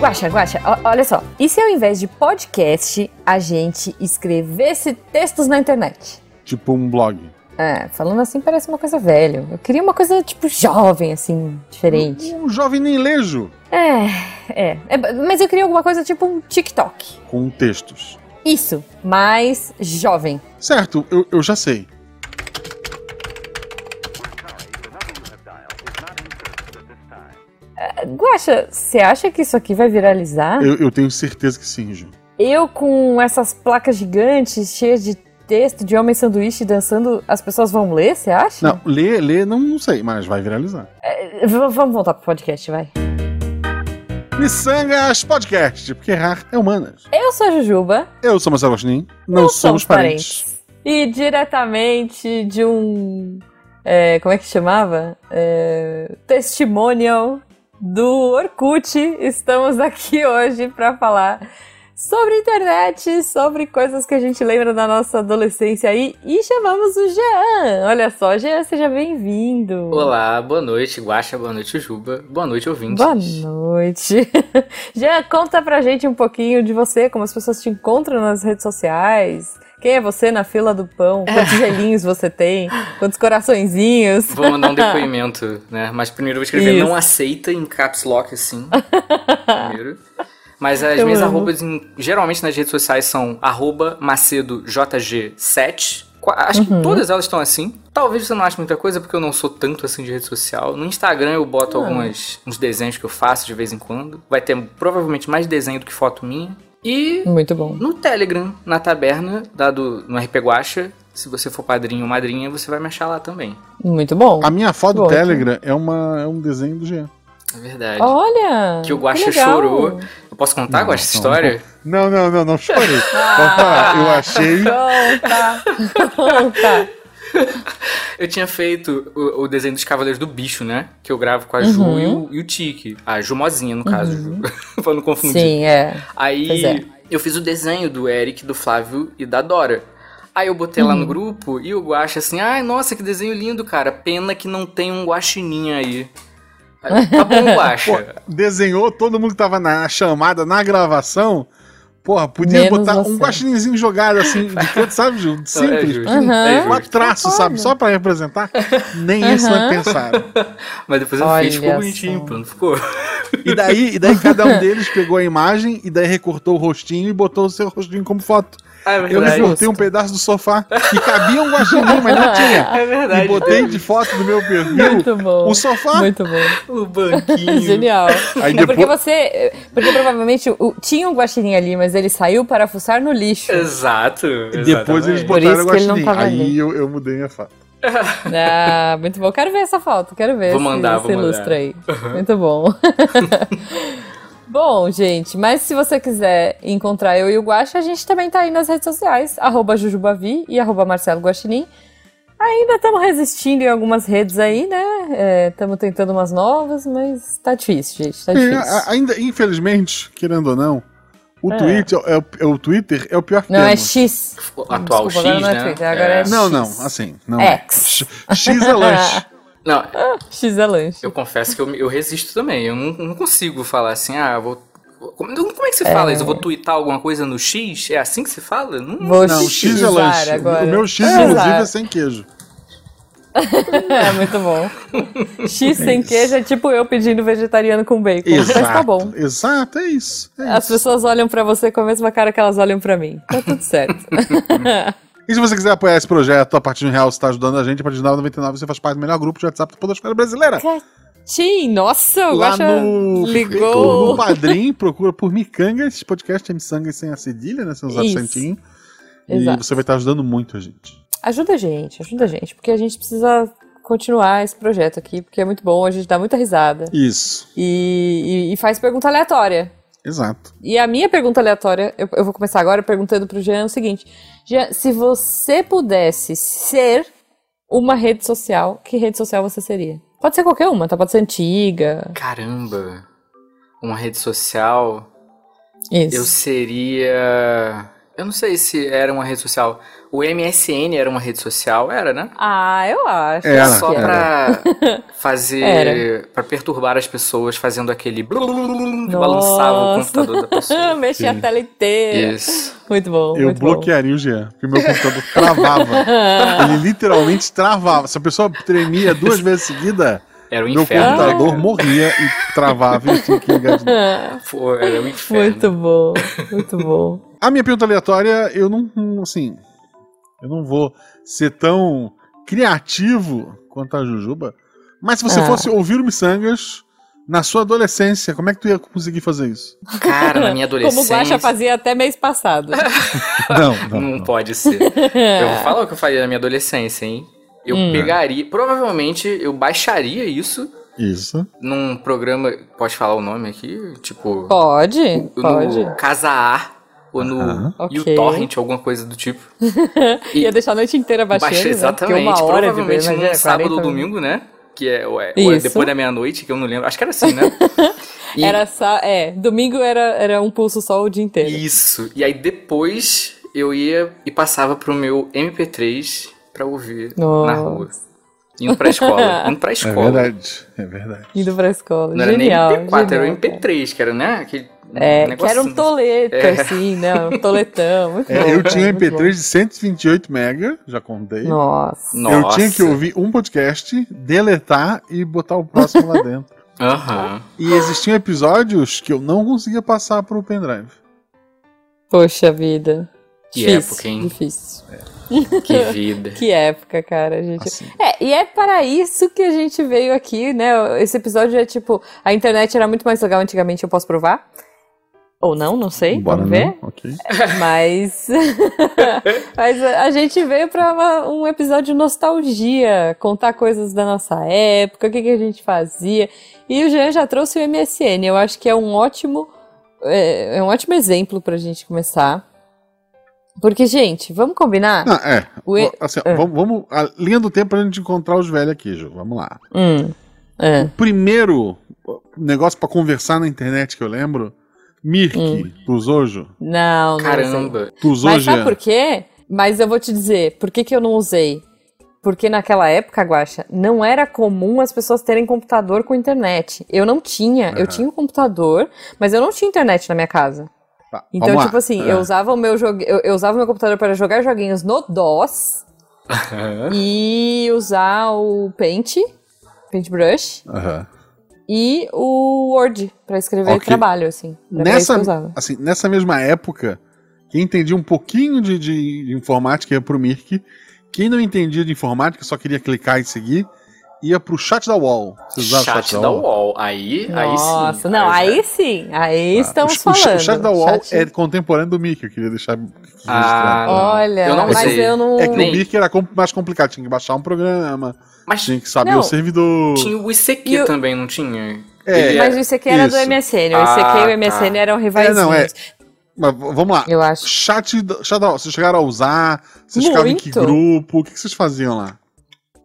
Guaxa, Guaxa, olha só. E se ao invés de podcast, a gente escrevesse textos na internet? Tipo um blog. É, falando assim parece uma coisa velha. Eu queria uma coisa, tipo, jovem, assim, diferente. Um, um jovem nem lejo. É, é, é. Mas eu queria alguma coisa tipo um TikTok. Com textos. Isso, mais jovem. Certo, eu, eu já sei. Guaxa, você acha que isso aqui vai viralizar? Eu, eu tenho certeza que sim, Ju. Eu com essas placas gigantes cheias de texto de homem sanduíche dançando, as pessoas vão ler, você acha? Não, ler, ler, não, não sei, mas vai viralizar. É, vamos voltar pro podcast, vai. Missangas Podcast, porque errar é humanas. Eu sou a Jujuba. Eu sou Marcelo Agostinho, não, somos parentes. E diretamente de um. é, como é que chamava? É, testimonial do Orkut, estamos aqui hoje para falar sobre internet, sobre coisas que a gente lembra da nossa adolescência aí. E chamamos o Jean. Olha só, Jean, seja bem-vindo. Olá, boa noite, Guaxa, boa noite, Juba, boa noite, ouvintes. Boa noite. Jean, conta pra gente um pouquinho de você, como as pessoas te encontram nas redes sociais. Quem é você na fila do pão? Quantos gelinhos você tem? Quantos coraçõezinhos? Vou mandar um depoimento, né? Mas primeiro eu vou escrever Isso. não aceita em caps lock assim. primeiro. Mas as Eu minhas amo. arrobas, em- geralmente nas redes sociais são arroba macedojg7. Qua- Acho Uhum. que todas elas estão assim. Talvez você não ache muita coisa, porque eu não sou tanto assim de rede social. No Instagram eu boto Ah. algumas, uns desenhos que eu faço de vez em quando. Vai ter provavelmente mais desenho do que foto minha. E Muito bom. no Telegram, na taberna, dado no RP Guacha, se você for padrinho ou madrinha, você vai me achar lá também. Muito bom. A minha foto do Telegram é, uma, é um desenho do Jean. É verdade. Olha! que o Guaxa chorou. Eu posso contar, Não, Guaxa, essa não, história? Não, não, não, não chorei. Falar, eu achei. Conta! Conta! Eu tinha feito o, o desenho dos Cavaleiros do Bicho, né? Que eu gravo com a Ju Uhum. e, o, e o Tiki. A Jumozinha, no caso, Ju. pra não confundir. Sim, é. Aí é. eu fiz o desenho do Eric, do Flávio e da Dora. Aí eu botei lá no grupo e o Guaxa assim, ai, nossa, que desenho lindo, cara. Pena que não tem um guaxininho aí. Tá bom, Pô, Guaxa. desenhou todo mundo que tava na chamada, na gravação. Porra, podia Menos botar você. um guaxininzinho jogado assim, de canto, sabe, Ju? É Simples. Uhum. É justo. Quatro traços, sabe? Só pra representar. Nem isso não pensaram. Mas depois eu Olha fiz, ficou bonitinho, pô, não ficou? E daí, e daí cada um deles pegou a imagem e daí recortou o rostinho e botou o seu rostinho como foto. É Eu recortei um pedaço do sofá que cabia um guaxinim, mas não tinha. É verdade. E botei de foto do meu perfil Muito bom. o sofá. Muito bom. O banquinho. Genial. Aí é porque depois- você. Porque provavelmente o- tinha um guaxinim ali, mas ele saiu para fuçar no lixo. Exato. E depois eles botaram o guaxinim. Aí eu, eu mudei minha foto. Ah, muito bom. Quero ver essa foto, quero ver Vou se mandar, se vou mandar. ilustra aí. Muito bom. bom, gente, mas se você quiser encontrar eu e o Guaxa, a gente também tá aí nas redes sociais, arroba Jujubavi e arroba Marcelo Guaxinim. Ainda estamos resistindo em algumas redes aí, né? Estamos tentando umas novas, mas tá difícil, gente. Tá É, difícil. a- ainda, infelizmente, querendo ou não, o, É. Twitter, é, o- é o Twitter é o pior que Não, é. X. Atual Desculpa, agora X, não é né? Twitter, agora é Não, X. não, assim, não. X. X- X é lanche. Não, X é lanche. eu confesso que eu, eu resisto também. Eu não, não consigo falar assim, ah, vou. Como, como é que se fala isso? Eu vou twittar alguma coisa no X? É assim que se fala? Não, Vou Não, X é lanche. agora. O meu X, Xizar. inclusive, é sem queijo. É, muito bom. X sem queijo é tipo eu pedindo vegetariano com bacon. Exato. Mas tá bom. Exato, é isso. é As isso. pessoas olham pra você com a mesma cara que elas olham pra mim. Tá tudo certo. E se você quiser apoiar esse projeto a partir de um real, você está ajudando a gente. A partir de 9,99 você faz parte do melhor grupo de WhatsApp da Podosfera Brasileira. Tim, nossa, o Lá no, ligou. no Padrim, procura por Micanga. Esse podcast é Missanga sem a cedilha, né? Sem os acentinhos. E você vai estar ajudando muito a gente. Ajuda a gente, ajuda a gente, porque a gente precisa continuar esse projeto aqui, porque é muito bom, a gente dá muita risada. Isso. E, e- e faz pergunta aleatória. Exato. E a minha pergunta aleatória, eu, eu vou começar agora perguntando pro Jean o seguinte: se você pudesse ser uma rede social, que rede social você seria? Pode ser qualquer uma, tá? Pode ser antiga. Caramba. Uma rede social. Isso. Eu seria. Eu não sei se era uma rede social. O MSN era uma rede social, era, né? Ah, eu acho. Era, Só que pra fazer. Era. pra perturbar as pessoas, fazendo aquele. blu, blu, blu, blu, que balançava o computador da pessoa. Mexia a Sim. tela inteira. Isso. Muito bom. Eu muito bloquearia o Jean, porque meu computador travava. Ele literalmente travava. Se a pessoa tremia duas vezes seguida, Era o meu inferno. né, computador cara? morria e travava e eu tinha que ligar de bom. Pô, era o inferno. Muito bom. Muito bom. A minha pergunta aleatória, eu não, não, assim, eu não vou ser tão criativo quanto a Jujuba, mas se você Ah. fosse ouvir o Missangas na sua adolescência, como é que tu ia conseguir fazer isso? Cara, na minha Como o adolescência. Guaxa fazia até mês passado. Não, Não, não. não. pode ser. Eu vou falar o que eu faria na minha adolescência, hein? Eu Hum. pegaria. Provavelmente eu baixaria isso Isso. num programa. Pode falar o nome aqui? Tipo. Pode, no pode. Casa ou no Aham. Ok. uTorrent, alguma coisa do tipo. E- Ia deixar a noite inteira baixando, Baixa né? exatamente. Porque uma hora de Provavelmente ver, num sábado 40 ou domingo, né? Que é, ou é Isso. depois da meia-noite, que eu não lembro. Acho que era assim, né? E- Era só, é, domingo era, era um pulso só o dia inteiro. Isso. E aí depois eu ia e passava pro meu MP3 pra ouvir na Nossa. rua. Indo pra escola. Indo pra É escola. verdade, é verdade. Indo pra escola. Não era genial, nem MP4, era o genial, cara. MP3, que era, né? Aquele É, que negocinho. era um toleto, É. assim, né? Um toletão. Muito bom, É, eu tinha muito MP3 de 128 mega, já contei. bom. Nossa. Eu Nossa. tinha que ouvir um podcast, deletar e botar o próximo lá dentro. Aham. E existiam episódios que eu não conseguia passar pro pendrive. Poxa vida. Que Difícil, época, hein? Difícil. Que vida. Que época, cara, gente. Assim. É, e é para isso que a gente veio aqui, né? Esse episódio é tipo, a internet era muito mais legal antigamente, eu posso provar? Ou não, não sei, Bora vamos não? ver. Ok. Mas, mas a a gente veio para um episódio de nostalgia, contar coisas da nossa época, o que, que a gente fazia. E o Jean já trouxe o MSN. Eu acho que é um ótimo, é, é um ótimo exemplo pra gente começar. Porque, gente, vamos combinar? Não, é. O e- Assim, é. vamos, vamos. A linha do tempo pra gente encontrar os velhos aqui, Ju. Vamos lá. Hum, é. O primeiro negócio pra conversar na internet que eu lembro. Mirk, Hum. tu usou, Ju? Não, não usei. Caramba. Tu usou, Mas sabe Jean? por quê? Mas eu vou te dizer, por que, que eu não usei? Porque naquela época, Guaxa, não era comum as pessoas terem computador com internet. Eu não tinha. Aham. Eu tinha um computador, mas eu não tinha internet na minha casa. Tá, Então, vamos lá. tipo assim, É. eu usava o meu jogo, eu, eu usava o meu computador para jogar joguinhos no DOS e usar o Paint, Paintbrush Aham. E o Word para escrever Ok. trabalho, assim. Nessa, assim, nessa mesma época, quem entendia um pouquinho de, de- de informática ia pro Mirk. Quem não entendia de informática, só queria clicar e seguir, ia pro chat da wall. Vocês usavam Chat da UOL. Aí, aí sim. Nossa, não, já- aí sim, aí estamos o, o falando. o chat da wall Chat- é contemporâneo do Mirk, eu queria deixar Ah. Olha, Eu não mas usei. eu não. É que Nem- o Mirk era mais complicado, tinha que baixar um programa, Mas tinha que saber Não. o servidor. tinha o ICQ E o- também, não tinha? É, Mas o ICQ era do Isso. MSN. O Ah, ICQ e o tá. MSN eram rivaizinhos. É, não, é. Mas vamos lá. Eu acho. Chat, da- chat da wall, vocês chegaram a usar? Vocês ficavam em que Muito. grupo? O que vocês faziam lá?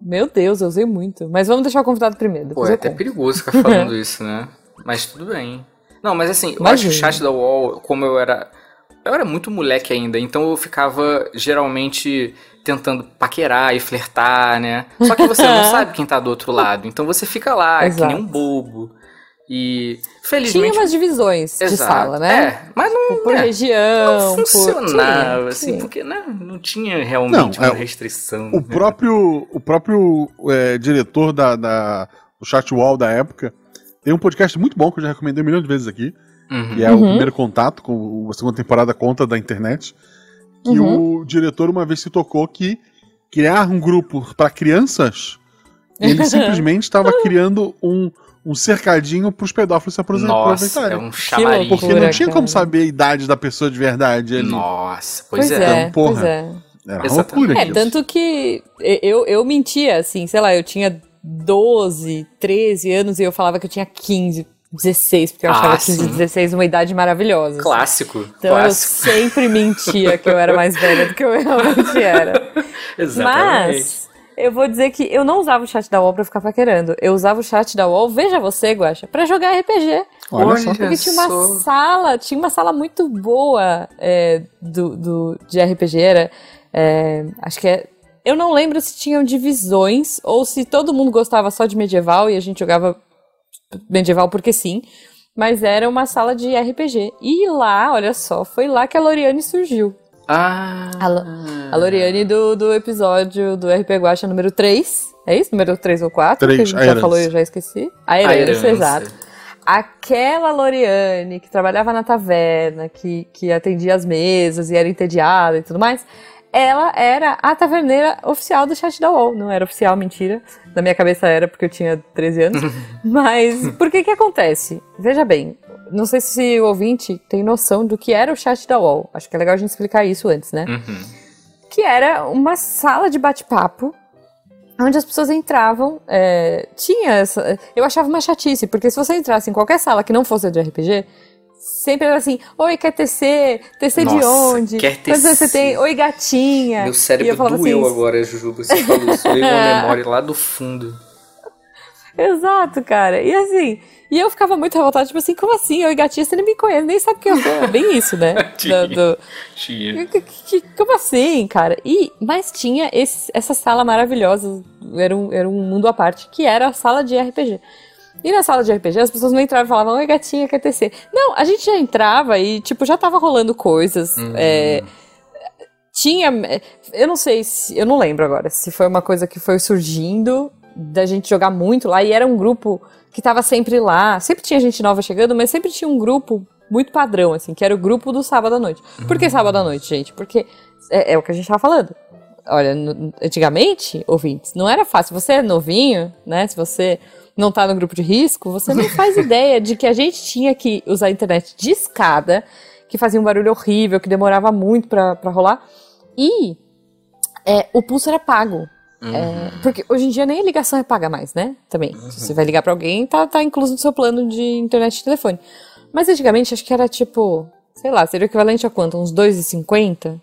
Meu Deus, eu usei muito. Mas vamos deixar o convidado primeiro. Pô, é até conto. perigoso ficar falando isso, né? Mas tudo bem. Não, mas assim, eu acho que o chat da UOL, como eu era. Eu era muito moleque ainda, então eu ficava geralmente tentando paquerar e flertar, né? Só que você não sabe quem tá do outro lado, então você fica lá, que Exato. nem um bobo. E Tinha felizmente. umas divisões de Exato, sala, né? É, mas não, Por é, região. não por- funcionava, Tinha, assim, tinha. porque né, não tinha realmente Não, é, uma restrição. O né? próprio, o próprio é, diretor da, da, do chat wall da época tem um podcast muito bom que eu já recomendei um milhão de vezes aqui, Uhum. que é o Uhum. primeiro contato com a segunda temporada conta da internet. Que Uhum. o diretor uma vez se tocou que criar um grupo para crianças, ele simplesmente estava criando um, um cercadinho para os pedófilos se apro- Nossa, é aproveitarem. um chamariz. Porque não tinha como saber a idade da pessoa de verdade ali. Nossa, pois, Pois é. é, Então, porra. pois é. Era uma loucura É, aquilo. tanto que eu, eu mentia, assim, sei lá, eu tinha 12, 13 anos e eu falava que eu tinha 15, 16, porque eu Ah, achava 15, sim. 16 uma idade maravilhosa. assim. Clássico. Então clássico. eu sempre mentia que eu era mais velha do que eu realmente era. Exatamente. Mas Eu vou dizer que eu não usava o chat da UOL pra ficar paquerando. Eu usava o chat da UOL, veja você, Guaxa, pra jogar RPG. Olha só. Porque tinha uma sala, tinha uma sala muito boa é, do, do, de RPG, era, é, acho que é, eu não lembro se tinham divisões ou se todo mundo gostava só de medieval e a gente jogava medieval porque sim, mas era uma sala de RPG. E lá, olha só, foi lá que a Loriane surgiu. Ah. A, Lo- a Loriane do, do episódio do RP Guacha número 3. É isso? Número 3 ou 4? Três, que a gente a já herança. falou e eu já esqueci. A A herança, herança. exato. Aquela Loriane que trabalhava na taverna, que, que atendia as mesas e era entediada e tudo mais, ela era a taverneira oficial do chat da UOL. Não era oficial, mentira. Na minha cabeça era porque eu tinha 13 anos. Mas por que que acontece? Veja bem, não sei se o ouvinte tem noção do que era o chat da UOL. Acho que é legal a gente explicar isso antes, né? Uhum. que era uma sala de bate-papo onde as pessoas entravam. é, tinha essa. Eu achava uma chatice, porque se você entrasse em qualquer sala que não fosse de RPG, sempre era assim: Oi, quer TC? TC de Nossa, onde? quer Quantos anos você tem? Oi, gatinha. Meu eu cérebro doeu assim, agora, Jujuba. Você falou isso. Veio uma memória lá do fundo. Exato, cara. E assim. E eu ficava muito revoltada, tipo assim, como assim? Oi, gatinha, você nem me conhece, nem sabe quem eu sou. Bem isso, né? Tinha. Do- do- Tinha. Que- que- que- Como assim, cara? E, mas tinha esse- essa sala maravilhosa, era um, era um mundo à parte, que era a sala de RPG. E na sala de RPG, as pessoas não entravam e falavam, oi gatinha, quer tecer? Não, a gente já entrava e, tipo, já tava rolando coisas. Uhum. é, tinha. Eu não sei se. Eu não lembro agora se foi uma coisa que foi surgindo da gente jogar muito lá. E era um grupo que tava sempre lá. Sempre tinha gente nova chegando, mas sempre tinha um grupo muito padrão, assim, que era o grupo do sábado à noite. Por que sábado à noite, gente? Porque é, é o que a gente tava falando. Olha, antigamente, ouvintes, não era fácil. Você é novinho, né? Se você não tá no grupo de risco, você não faz ideia de que a gente tinha que usar a internet de escada, que fazia um barulho horrível, que demorava muito pra, pra rolar. E é, o pulso era pago. É, porque hoje em dia nem a ligação é paga mais, né? Também. Se você vai ligar pra alguém, tá, tá incluso no seu plano de internet e telefone. Mas antigamente acho que era tipo, sei lá, seria o equivalente a quanto? Uns 2,50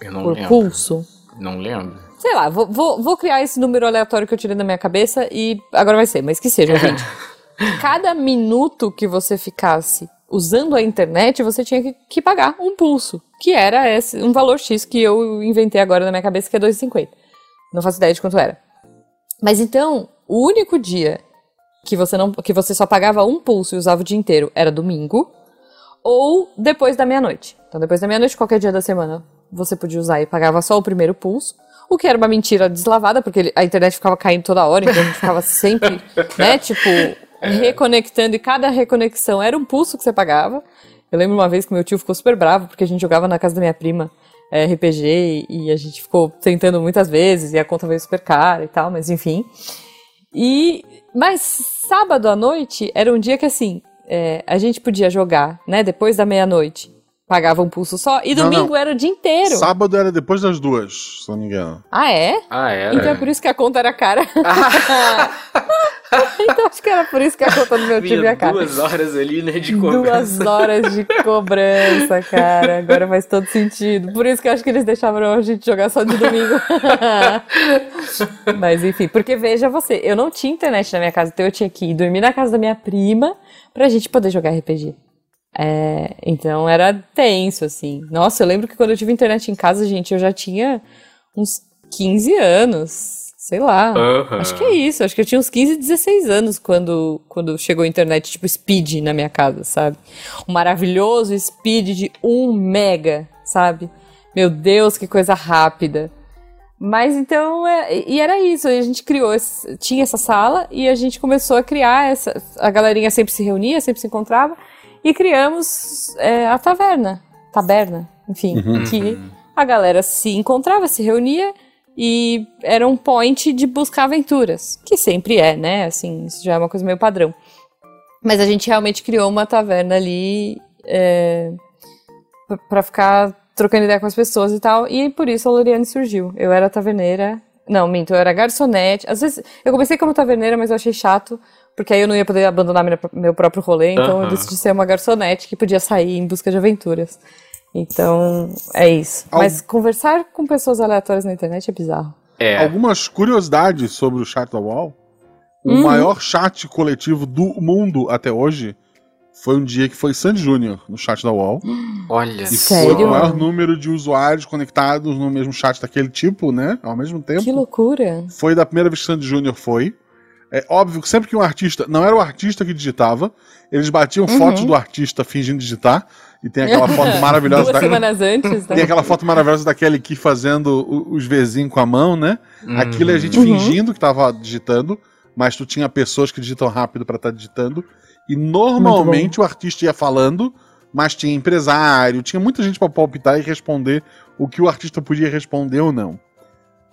Eu não por lembro. pulso? Não lembro. Sei lá, vou, vou, vou criar esse número aleatório que eu tirei da minha cabeça e agora vai ser, mas que seja, gente. Cada minuto que você ficasse usando a internet, você tinha que, que pagar um pulso, que era esse, um valor X que eu inventei agora na minha cabeça, que é 2,50. Não faço ideia de quanto era. Mas então, o único dia que você não que você só pagava um pulso e usava o dia inteiro era domingo ou depois da meia-noite. Então, depois da meia-noite, qualquer dia da semana, você podia usar e pagava só o primeiro pulso. O que era uma mentira deslavada, porque a internet ficava caindo toda hora, então a gente ficava sempre, né, tipo, reconectando, e cada reconexão era um pulso que você pagava. Eu lembro uma vez que meu tio ficou super bravo, porque a gente jogava na casa da minha prima é, RPG, e a gente ficou tentando muitas vezes, e a conta veio super cara e tal, mas enfim. E mas sábado à noite era um dia que assim é, a gente podia jogar, né? Depois da meia-noite pagava um pulso só e Não, domingo não. era o dia inteiro. Sábado era depois das duas, se não me engano. Ah é? Ah, era? Então é por isso que a conta era cara. então acho que era por isso que a conta do meu time é cara. duas horas ali, né, de cobrança. Duas horas de cobrança, cara. Agora faz todo sentido. Por isso que eu acho que eles deixavam a gente jogar só de domingo. Mas enfim, porque veja você, eu não tinha internet na minha casa, então eu tinha que ir dormir na casa da minha prima pra gente poder jogar RPG. É, então era tenso, assim. Nossa, eu lembro que quando eu tive internet em casa, gente, eu já tinha uns 15 anos. Sei lá. Aham. Acho que é isso. Acho que eu tinha uns 15, 16 anos quando, quando chegou a internet, tipo, speed na minha casa, sabe? Um maravilhoso speed de 1 mega, sabe? Meu Deus, que coisa rápida. Mas então, é, e era isso. A gente criou, tinha essa sala e a gente começou a criar essa. A galerinha sempre se reunia, sempre se encontrava e criamos é, a taverna, taberna, enfim, que a galera se encontrava, se reunia e era um point de buscar aventuras, que sempre é, né? Assim, isso já é uma coisa meio padrão. Mas a gente realmente criou uma taverna ali é, pra- pra ficar trocando ideia com as pessoas e tal, e por isso a Loriane surgiu. Eu era taverneira. Não, minto, eu era garçonete. Às vezes, eu comecei como taverneira, mas eu achei chato, porque aí eu não ia poder abandonar minha- meu próprio rolê, então eu Aham. decidi ser uma garçonete que podia sair em busca de aventuras. Então, é isso. Al- Mas conversar com pessoas aleatórias na internet é bizarro. É. algumas curiosidades sobre o chat da UOL. O Uhum. maior chat coletivo do mundo até hoje foi um dia que foi Sandy Júnior no chat da UOL. Olha E só. foi Sério? o maior número de usuários conectados no mesmo chat daquele tipo, né? Ao mesmo tempo. Que loucura. Foi da primeira vez que Sandy Júnior foi. É óbvio que sempre que um artista. Não era o artista que digitava, eles batiam Uhum. fotos do artista fingindo digitar. E tem aquela foto maravilhosa Duas da. semanas antes, né? Tem aquela foto maravilhosa da Kelly Key fazendo os Vzinhos com a mão, né? Hum. Aquilo é a gente Uhum. fingindo que tava digitando, mas tu tinha pessoas que digitam rápido pra estar digitando. E normalmente o artista ia falando, mas tinha empresário, tinha muita gente pra palpitar e responder o que o artista podia responder ou não.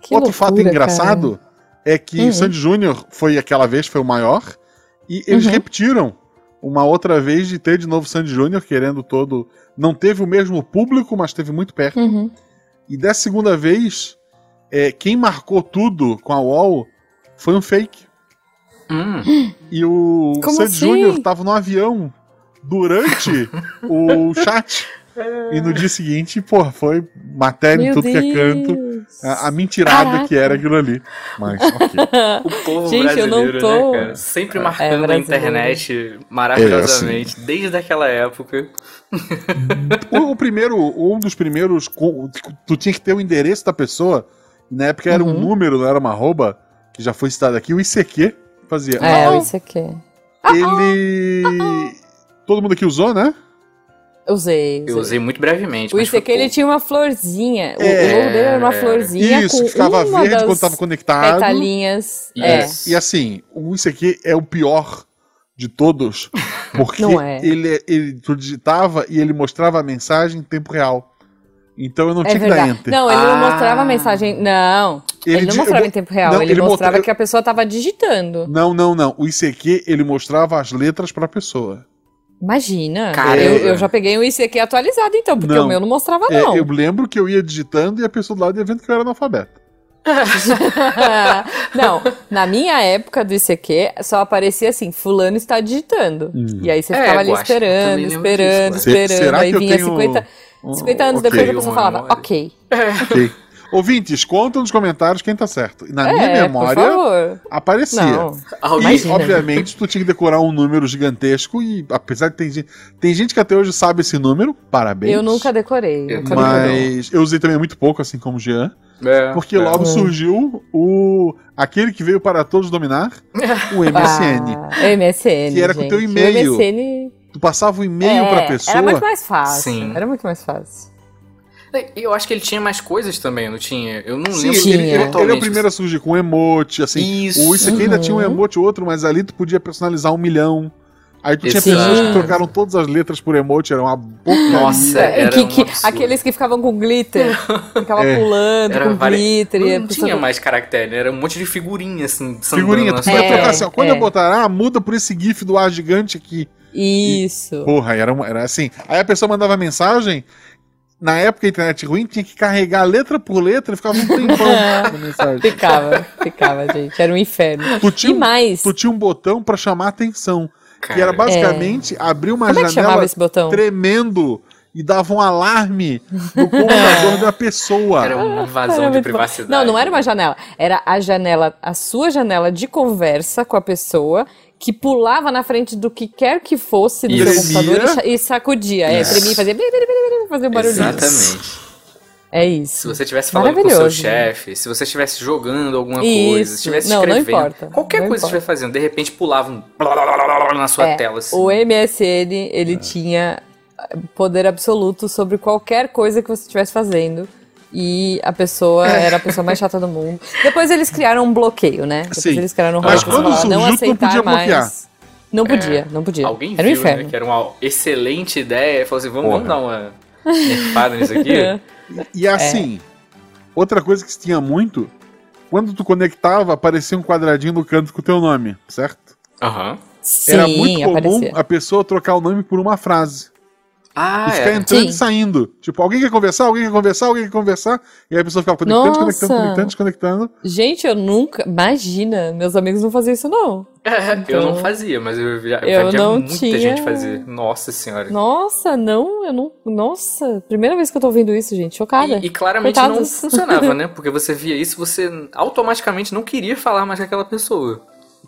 Que Outro loucura, fato engraçado é que Uhum. o Sandy Júnior foi aquela vez, foi o maior, e eles Uhum. repetiram uma outra vez de ter de novo Sandy Júnior, querendo todo. Não teve o mesmo público, mas teve muito perto. Uhum. E dessa segunda vez, é, quem marcou tudo com a UOL foi um fake. Hum. E o Como Sandy assim? Júnior tava no avião durante o chat. E no dia seguinte, porra, foi matéria em Meu tudo que é canto. Deus. A, a mentirada Caraca. que era aquilo ali. Mas, ok. O povo Gente, eu não brasileiro, tô- né, cara? Sempre marcando a brasileiro. internet maravilhosamente, desde aquela época. o, o primeiro, um dos primeiros, tu tinha que ter o endereço da pessoa. Na época era um Uhum. número, não era uma arroba, que já foi citado aqui. O ICQ fazia. É, "Ah, isso aqui. ele. Todo mundo aqui usou, né? Usei, usei. Eu usei muito brevemente. O ICQ ele tinha uma florzinha. O- É, o logo dele era uma florzinha Isso, com ficava uma verde das quando tava conectado. petalinhas. É. É. E assim, o ICQ é o pior de todos, porque Não é. ele, ele tu digitava e ele mostrava a mensagem em tempo real. Então eu não É tinha que dar enter. Não, ele não Ah. mostrava a mensagem. Não. Ele, não di- mostrava eu em tempo real. não, ele, ele mostrava mostra- que a pessoa tava digitando. Não, não, não. O ICQ ele mostrava as letras pra pessoa. Imagina. Cara, eu, é. eu já peguei o ICQ atualizado, então, porque Não. o meu não mostrava, É, não. eu lembro que eu ia digitando e a pessoa do lado ia vendo que eu era analfabeto. não, na minha época do ICQ, só aparecia assim, fulano está digitando. Hum. E aí você É, ficava ali Guaxa, eu esperando, esperando, disso, esperando. será aí que eu vinha tenho 50, 50 anos Ok, depois a pessoa falava, memória. ok. ok. Ouvintes, conta nos comentários quem tá certo. E na minha é, memória, por favor. aparecia. Não. Alguém- E, Imagina. obviamente, tu tinha que decorar um número gigantesco e, apesar de ter gente... Tem gente que até hoje sabe esse número, parabéns. Eu nunca decorei. Eu nunca. Mas eu usei também muito pouco, assim como o Jean. É, Porque é. logo É. surgiu o... Aquele que veio para todos dominar, o MSN. Ah, MSN. Que era com gente. teu e-mail. O MSN. Tu passava o e-mail é, pra pessoa. Era muito mais fácil. Sim. Era muito mais fácil. Eu acho que ele tinha mais coisas também, não tinha? Eu não Sim, lembro ele, ele- ele é o primeiro a surgir com emote, assim. Isso. O isso aqui ainda Uhum. tinha um emote outro, mas ali tu podia personalizar um milhão. Aí tu tinha pessoas que trocaram todas as letras por emote, era uma porcaria. Nossa, É, era que- um que- aqueles que ficavam com glitter. Ficavam É. pulando Era com vari- glitter. e Não pessoa- tinha mais caractere, era um monte de figurinha, assim, Figurinha, tu podia sua É, trocar assim, ó, quando é. eu botar, ah, muda por esse gif do ar gigante aqui. Isso. Porra, era, era assim. Aí a pessoa mandava mensagem, na época a internet ruim, tinha que carregar letra por letra e ficava um tempão na mensagem. Ficava, ficava, gente. Era um inferno. Tu tinha, E mais. tu tinha um botão pra chamar atenção. que Cara, era basicamente abrir uma Como é que janela esse botão? tremendo e dava um alarme no computador da pessoa. Era uma invasão Era de muito bom. privacidade. Não, não era uma janela. Era a janela, a sua janela de conversa com a pessoa que pulava na frente do que quer que fosse do computador e sacudia. É, tremia e fazia, fazia um barulhinho. Exatamente. É Se isso. você estivesse falando com o seu chefe, se você estivesse jogando alguma Isso. coisa, se estivesse Não, não escrevendo, importa. qualquer coisa que importa. estivesse fazendo, de repente pulava um blá, blá, blá, blá, blá na sua É, tela, assim. O MSN, ele tinha poder absoluto sobre qualquer coisa que você estivesse fazendo. E a pessoa era a pessoa mais chata do mundo. Depois eles criaram um bloqueio, né? Depois Sim. eles criaram um Mas quando falar, não surgiu, tu não aceitar podia mais. bloquear. Não podia, não podia. Alguém era um viu, né, inferno. que era uma excelente ideia, e falou assim, vamos, vamos dar uma nerfada nisso aqui? E assim, outra coisa que se tinha muito, quando tu conectava, aparecia um quadradinho no canto com o teu nome, certo? Aham. Sim, Era muito comum aparecia. a pessoa trocar o nome por uma frase. Ah, e ficar é. entrando Sim. e saindo. Tipo, alguém quer conversar, alguém quer conversar, alguém quer conversar. E aí a pessoa ficava conectando, Nossa. conectando, conectando, desconectando. Gente, eu nunca. Imagina, meus amigos não faziam isso, não. eu não Então, fazia, mas eu já, eu já não muita tinha- gente fazer. Nossa senhora. Nossa, não, eu não. Nossa, primeira vez que eu tô ouvindo isso, gente. Chocada. E, e claramente Coitados. não funcionava, né? Porque você via isso, você automaticamente não queria falar mais com aquela pessoa.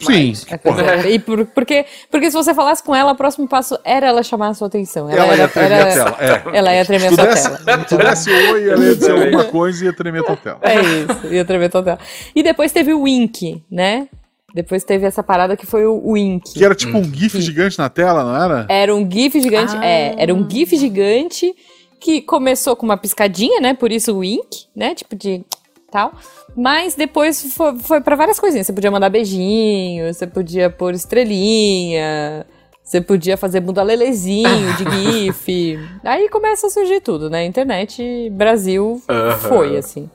Sim. É, é. E por- porque, porque se você falasse com ela, o próximo passo era ela chamar a sua atenção. Ela, Ela ia tremer era- a tela. É. ela ia tremer a Se tu sua desse, tela. se desse oi, ela ia dizer alguma coisa e ia tremer a tua tela. É isso, ia tremer total. E depois teve o Wink, né? Depois teve essa parada que foi o Wink. Que era tipo um GIF Hum. gigante na tela, não era? Era um GIF gigante. Ah. É, era um GIF gigante que começou com uma piscadinha, né? Por isso o Wink, né? Tipo de tal. Mas depois foi, foi para várias coisinhas. Você podia mandar beijinho, você podia pôr estrelinha, você podia fazer bunda lelezinho de GIF. Aí começa a surgir tudo, né? Internet Brasil foi, assim.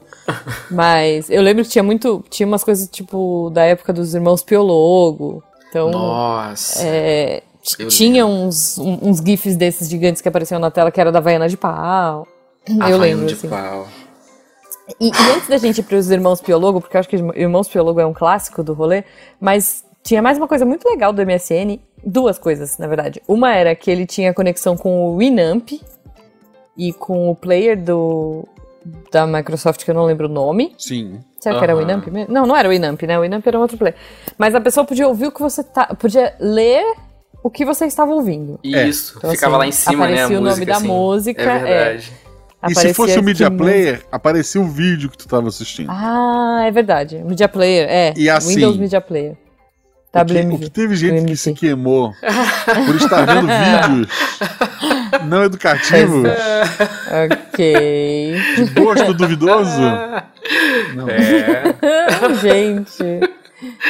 Mas eu lembro que tinha muito. Tinha umas coisas tipo da época dos irmãos Piologo. Então. Nossa. É, tinha uns, uns gifs desses gigantes que apareciam na tela que era da Havaiana de pau. Havaiana eu lembro, de assim. pau. E, e antes da gente ir pros Irmãos Piologo, porque eu acho que Irmãos Piologo é um clássico do rolê, mas tinha mais uma coisa muito legal do MSN, duas coisas, na verdade. Uma era que ele tinha conexão com o Winamp e com o player do da Microsoft, que eu não lembro o nome. Sim. Será que era o. Winamp mesmo? Não, não era o Winamp, né? O Winamp era um outro player. Mas a pessoa podia ouvir o que você tá. Podia ler o que você estava ouvindo. É. Isso. Então, Ficava assim, lá em cima, né? A aparecia o nome da assim. música, É verdade. E se fosse o Media Player, aparecia o vídeo que tu tava assistindo. Ah, é verdade. Media Player, é. E assim, Windows Media Player. O que, o que teve gente que se queimou por estar vendo vídeos não educativos, Ok. de gosto duvidoso. Não. É. Gente.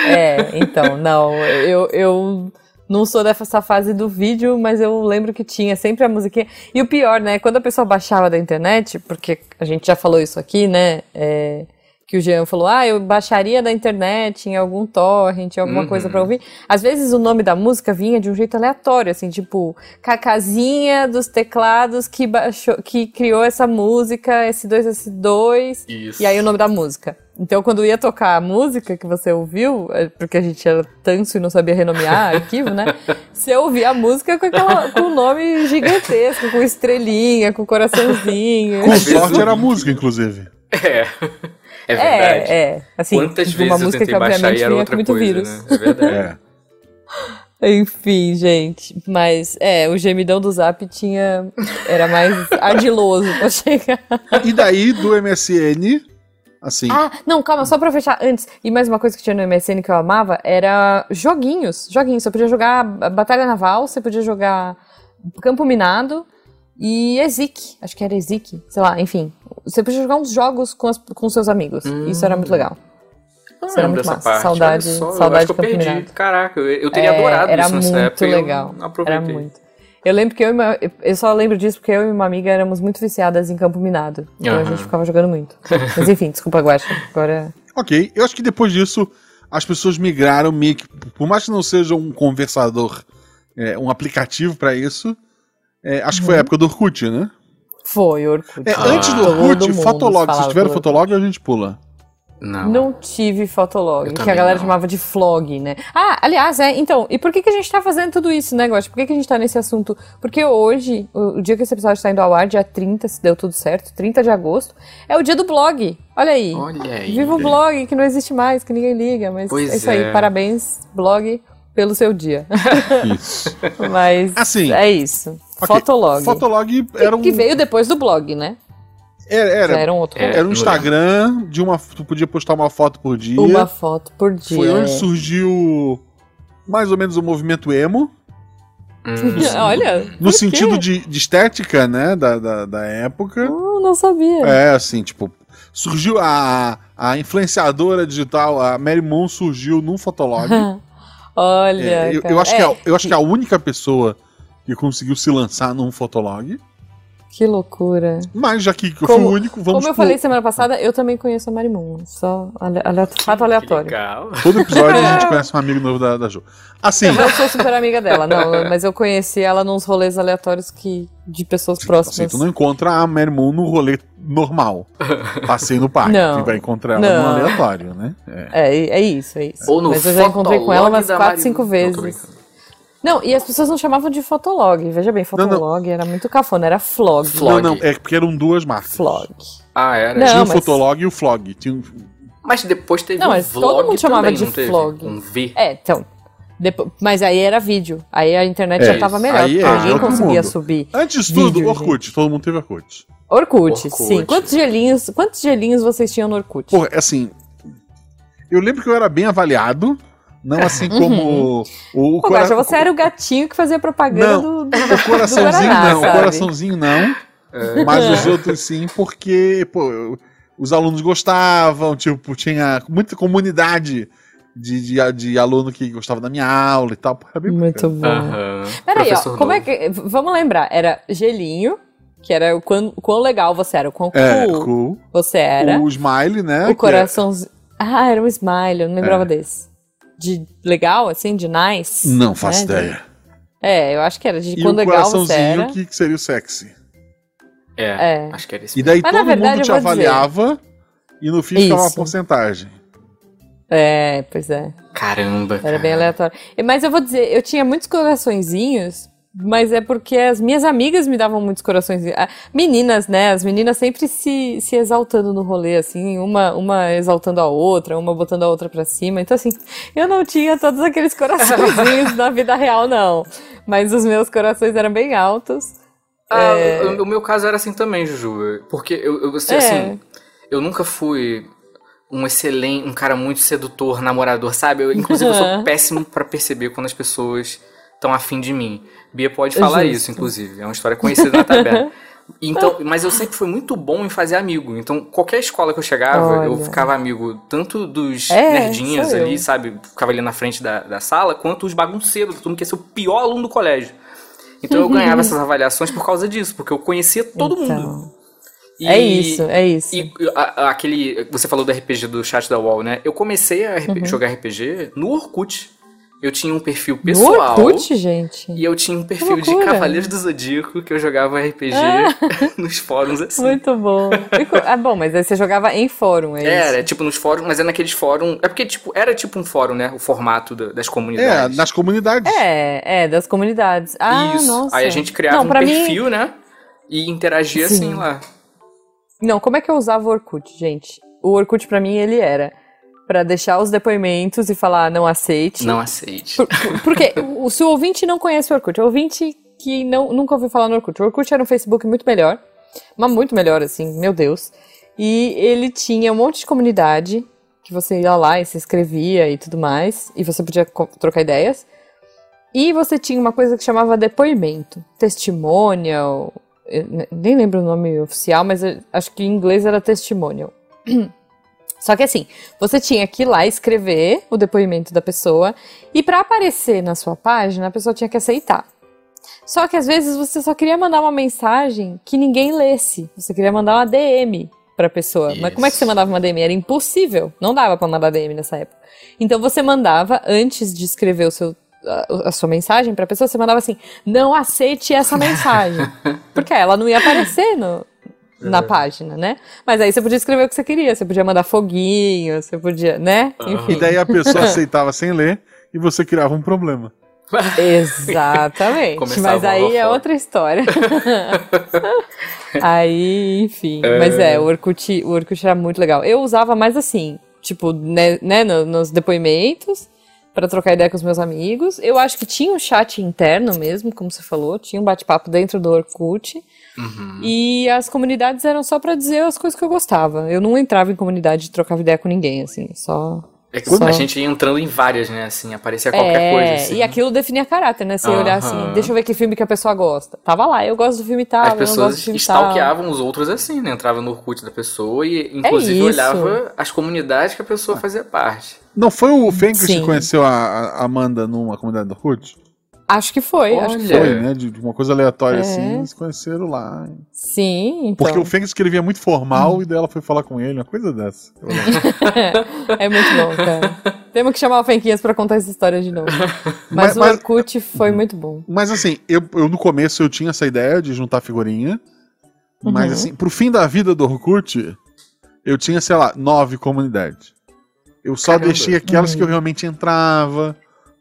É, então, não. Eu, eu não sou dessa fase do vídeo, mas eu lembro que tinha sempre a musiquinha. E o pior, né? Quando a pessoa baixava da internet, porque a gente já falou isso aqui, né? é, que o Jean falou, ah, eu baixaria da internet em algum torrent, alguma Uhum. coisa pra ouvir. Às vezes o nome da música vinha de um jeito aleatório, assim, tipo, Cacazinha dos teclados que, baixou, que criou essa música, S2S2, Isso. e aí o nome da música. Então, quando ia tocar a música que você ouviu, é, porque a gente era tanso e não sabia renomear arquivo, né? Você ouvia a música com, aquela, com o nome gigantesco, com estrelinha, com coraçãozinho. Com sorte era a música, inclusive. É. É verdade. É, é. Assim, Quantas uma vezes eu música tentei que baixar obviamente e era vinha outra com muito coisa, vírus. né? É verdade. É. Enfim, gente. Mas, é, o gemidão do Zap tinha. Era mais ardiloso pra chegar. E daí, do MSN, assim, Ah, não, calma, só pra fechar antes. E mais uma coisa que tinha no MSN que eu amava era joguinhos. Joguinhos. Você podia jogar Batalha Naval, você podia jogar Campo Minado e Ezik. Acho que era Ezik. Sei lá, enfim. Você podia jogar uns jogos com, as, com seus amigos. Isso era muito legal. Não Isso era muito massa. parte. Saudade- só, eu saudade acho que eu perdi. Caraca, eu, eu teria É, adorado era isso nessa muito época. legal. Eu. Era muito. Eu lembro que eu, e uma- eu só lembro disso porque eu e uma amiga éramos muito viciadas em Campo Minado. Então a gente ficava jogando muito. Mas enfim, desculpa, Guaxa. Agora. ok. Eu acho que depois disso, as pessoas migraram meio que, por mais que não seja um conversador, é, um aplicativo pra isso, é, acho que foi a época do Orkut, né? Foi, Orkut. É, Ah. antes do Orkut, Fotolog. Se falava tiver pelo Fotolog, a gente pula. Não. Não tive Fotolog, que a galera não. chamava de flog, né? Ah, aliás, é, então, e por que, que a gente tá fazendo tudo isso, né, Gosto? Por que, que a gente tá nesse assunto? Porque hoje, o, o dia que esse episódio tá indo ao ar, dia 30, se deu tudo certo, 30 de agosto, é o dia do blog. Olha aí. Olha aí. Viva o blog, que não existe mais, que ninguém liga, mas Pois é isso aí. é. Parabéns, blog, pelo seu dia. Isso. mas Assim, é isso. Ok, Fotolog. Fotolog era um. Que veio depois do blog, né? Era, Já era, era um outro É, rolê. era um Instagram de uma. Tu podia postar uma foto por dia. Uma foto por dia. Foi onde é. surgiu mais ou menos o movimento emo. Hum, Olha, No sentido de, de estética, né? Da, da, da época. Eu não sabia. É, assim, tipo. Surgiu a, a influenciadora digital, a Mary Moon surgiu num Fotolog. Olha, É, eu, cara. eu acho que É, é, eu acho que é a única pessoa que conseguiu se lançar num Fotolog. Que loucura. Mas já que eu fui Como- o único, vamos Como eu pro- falei semana passada, eu também conheço a Marimun. Só ale- ale- fato Que aleatório. legal. Todo episódio a gente conhece um amigo novo da, da Jo. Assim, Eu não sou super amiga dela, não, mas eu conheci ela nos rolês aleatórios que, de pessoas assim, próximas. tu não encontra a Mary Moon no rolê normal. Passei no parque. Não. Tu vai encontrar ela Não. no aleatório, né? É. É, é isso, é isso. Ou no mas eu já encontrei com ela umas da 4, Marimun. 5 Não, tô vezes. Não, e as pessoas não chamavam de fotolog. Veja bem, Não, não. fotolog era muito cafona, era flog. Flog. Não, não, é porque eram duas marcas. Flog. Ah, era? Não, Tinha o mas- Fotolog e o Flog. Tinha um... Mas depois teve Não, um mas todo vlog mundo chamava também, de não vlog. Um V. É, então. depo- mas aí era vídeo. Aí a internet É, já tava melhor. aí é porque ninguém outro conseguia mundo. subir. Antes de tudo, Orkut. Todo mundo teve Orkut. Orkut, Orkut. sim. Quantos gelinhos, quantos gelinhos vocês tinham no Orkut? Porra, assim. Eu lembro que eu era bem avaliado. Não assim como o, o Pô, cora- você era o gatinho que fazia propaganda Não, do, do, o coraçãozinho do Guaraná, não, o sabe? coraçãozinho não. Mas os outros sim, porque pô, os alunos gostavam, tipo, tinha muita comunidade de, de, de aluno que gostava da minha aula e tal. Era bem Muito bom. Aham. Peraí, ó, como é que. Vamos lembrar, era gelinho, que era o quão, quão legal você era, o quão É, cool cool. você era. O Smile, né? O que coraçãozinho. Ah, era um smile, eu não lembrava É. desse. De legal, assim, de nice. Não faço né? ideia. É, eu acho que era de E quão o legal você coraçãozinho era. que, que seria o sexy. É, É. acho que era esse. E daí Mas, na todo verdade, mundo te vou dizer- avaliava e no fim ficava uma Isso. porcentagem. É, pois é. Caramba. Era bem cara. aleatório. E- Mas eu vou dizer, eu tinha muitos coraçõezinhos, mas é porque as minhas amigas me davam muitos coraçõezinhos. Ah, Meninas, né? As meninas sempre se, se exaltando no rolê, assim, uma, uma exaltando a outra, uma botando a outra pra cima. Então, assim, eu não tinha todos aqueles coraçõezinhos na vida real, não. Mas os meus corações eram bem altos. Ah, É. o, o meu caso era assim também, Juju. Porque eu, eu você, É. assim, eu nunca fui um excelente, um cara muito sedutor, namorador, sabe? Eu, inclusive, eu sou péssimo pra perceber quando as pessoas estão afim de mim. Bia pode falar Justo. isso, inclusive. É uma história conhecida na tabela. Então, mas eu sempre fui muito bom em fazer amigo. Então, qualquer escola que eu chegava, eu Olha. ficava amigo tanto dos É, nerdinhos sou eu. ali, sabe? Ficava ali na frente da, da sala, quanto os bagunceiros, todo mundo quer ser o pior aluno do colégio. Então eu ganhava essas avaliações por causa disso, porque eu conhecia todo mundo. Então, E- é isso, é isso. E a- a- aquele. Você falou do RPG do chat da Wall, né? Eu comecei a Uhum. Jogar RPG no Orkut. Eu tinha um perfil no pessoal. Orkut, gente? E eu tinha um perfil de. Cavaleiros do Zodíaco que eu jogava RPG Ah. nos fóruns assim. Muito bom. Ah, bom, mas aí você jogava em fórum, é Era, isso? tipo, nos fóruns, mas é naqueles fóruns. É porque, tipo, era tipo um fórum, né? O formato da- das É, comunidades. nas comunidades. É, é, das comunidades. Ah, Isso. nossa. Aí a gente criava Não, um pra mim- perfil, né? E interagia Sim. assim lá. Não, como é que eu usava o Orkut, gente? O Orkut pra mim ele era pra deixar os depoimentos e falar não aceite. Não aceite. Por- por- porque o, se o ouvinte não conhece o Orkut, o ouvinte que não, nunca ouviu falar no Orkut, o Orkut era um Facebook muito melhor, mas muito melhor assim, meu Deus. E ele tinha um monte de comunidade que você ia lá e se inscrevia e tudo mais, e você podia trocar ideias. E você tinha uma coisa que chamava depoimento, testimonial, nem lembro o nome oficial, mas acho que em inglês era testimonial. Só que assim, você tinha que ir lá escrever o depoimento da pessoa e para aparecer na sua página, a pessoa tinha que aceitar. Só que às vezes você só queria mandar uma mensagem que ninguém lesse. Você queria mandar uma DM pra pessoa. Mas como é que você Isso. mandava uma DM? Era impossível. Não dava pra mandar DM nessa época. Então você mandava antes de escrever o seu a, a sua mensagem pra pessoa, você mandava assim: "Não aceite essa mensagem". Porque ela não ia aparecer no na página, né? Mas aí você podia escrever o que você queria, você podia mandar foguinho, você podia, né? Enfim. E daí a pessoa aceitava sem ler e você criava um problema. Exatamente. Começava mas aí é outra história. aí, enfim. Mas é, o Orkut, o Orkut era muito legal. Eu usava mais assim, tipo, né, né, no- nos depoimentos, pra trocar ideia com os meus amigos. Eu acho que tinha um chat interno mesmo, como você falou, tinha um bate-papo dentro do Orkut. Uhum. E as comunidades eram só pra dizer as coisas que eu gostava. Eu não entrava em comunidade e trocava ideia com ninguém, assim, só. É que Só- a gente ia entrando em várias, né? Assim, aparecia qualquer é, coisa. Assim. e aquilo definia caráter, né? Você ia olhar assim, deixa eu ver que filme que a pessoa gosta. Tava lá, eu gosto do filme tal, As eu não gosto do pessoas filme tal. stalkeavam os outros assim, né? Entrava no Orkut da pessoa e, inclusive, isso. olhava as comunidades que a pessoa fazia parte. Não foi o Fencas que conheceu a, a Amanda numa comunidade do Orkut? Acho que foi, acho que Olha. foi. Foi, né? De de uma coisa aleatória É. assim, se conheceram lá. Sim, então. Porque o Fênix escrevia muito formal e daí ela foi falar com ele, uma coisa dessa. É muito bom, cara. Temos que chamar o Fenquinhas pra contar essa história de novo. Mas, Mas- o mas- Orkut foi muito bom. Mas assim, eu, eu no começo eu tinha essa ideia de juntar figurinha. Mas Uhum. assim, pro fim da vida do Orkut, eu tinha, sei lá, nove comunidades. Eu só Caramba. deixei aquelas que eu realmente entrava,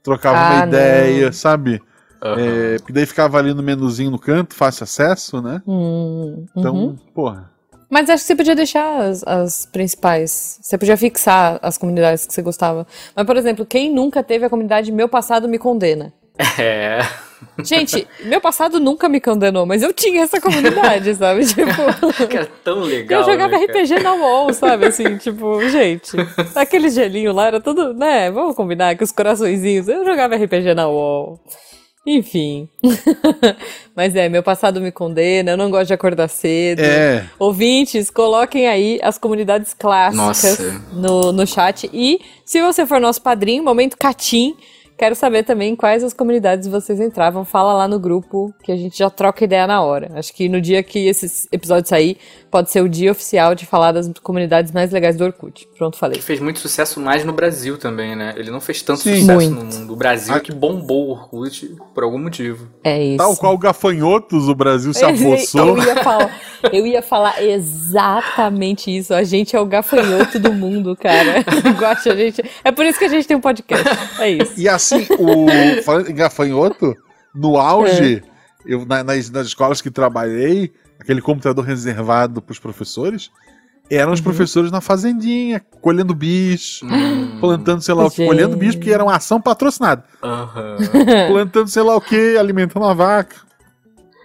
trocava Ah, uma não. ideia, sabe? Aham. É, porque daí ficava ali no menuzinho no canto, fácil acesso, né? Hum, Então, uhum. porra. Mas acho que você podia deixar as, as principais. Você podia fixar as comunidades que você gostava. Mas, por exemplo, quem nunca teve a comunidade Meu Passado Me Condena? É. Gente, meu passado nunca me condenou, mas eu tinha essa comunidade, sabe? Tipo. Que era tão legal. Eu jogava né? RPG na UOL, sabe? Assim, tipo, gente, aquele gelinho lá era tudo, né? Vamos combinar com os coraçõezinhos. Eu jogava RPG na UOL. Enfim. Mas é, meu passado me condena, eu não gosto de acordar cedo. É. Ouvintes, coloquem aí as comunidades clássicas Nossa. no, no chat. E se você for nosso padrinho, momento Catim, quero saber também quais as comunidades vocês entravam. Fala lá no grupo que a gente já troca ideia na hora. Acho que no dia que esse episódio sair, pode ser o dia oficial de falar das comunidades mais legais do Orkut. Pronto, falei. Ele fez muito sucesso mais no Brasil também, né? Ele não fez tanto Sim. sucesso Muito. no mundo. O Brasil é que bombou o Orkut por algum motivo. É isso. Tal qual gafanhotos, o Brasil se Eu apossou. ia, falar, eu ia falar exatamente isso. A gente é o gafanhoto do mundo, cara. Gosta, a gente. É por isso que a gente tem um podcast. É isso. E assim, o, falando em gafanhoto, no auge, É. eu, na- nas, nas escolas que trabalhei, aquele computador reservado para os professores, eram Uhum. os professores na fazendinha, colhendo bicho, Hum, plantando sei lá o que, colhendo bicho, porque era uma ação patrocinada. aham. Plantando sei lá o que, alimentando a vaca.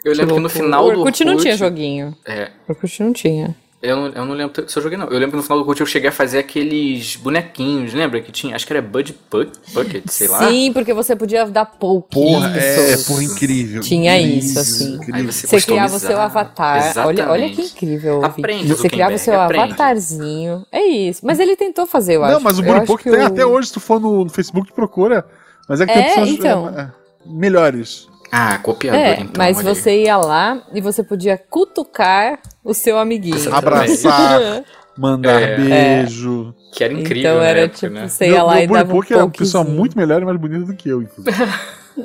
Eu lembro que no loucura. final do Orkut Orkut... não tinha joguinho. É, O Orkut não tinha. Eu não, eu não lembro se eu joguei não. Eu lembro que no final do Orkut eu cheguei a fazer aqueles bonequinhos, lembra? Que tinha, acho que era Bud Buck- Bucket, sei lá. Sim, porque você podia dar pouco. Porra, é, Isso. porra, incrível. Tinha incrível, isso, assim. incrível. Aí você Você criava o seu avatar. Olha, olha que incrível. Aprende, Você criava o seu aprende. avatarzinho. É isso. Mas ele tentou fazer, eu acho. Não, mas o Eu tem o- até hoje, se tu for no, no Facebook, tu procura. Mas é que tem É, opções então. é, é, melhores. Ah, copiador É, então. mas olha aí. você ia lá e você podia cutucar o seu amiguinho. Abraçar, mandar É. beijo. Que era incrível Então era época, tipo, né? você ia lá meu e dava um era uma pessoa muito melhor e mais bonita do que eu, inclusive.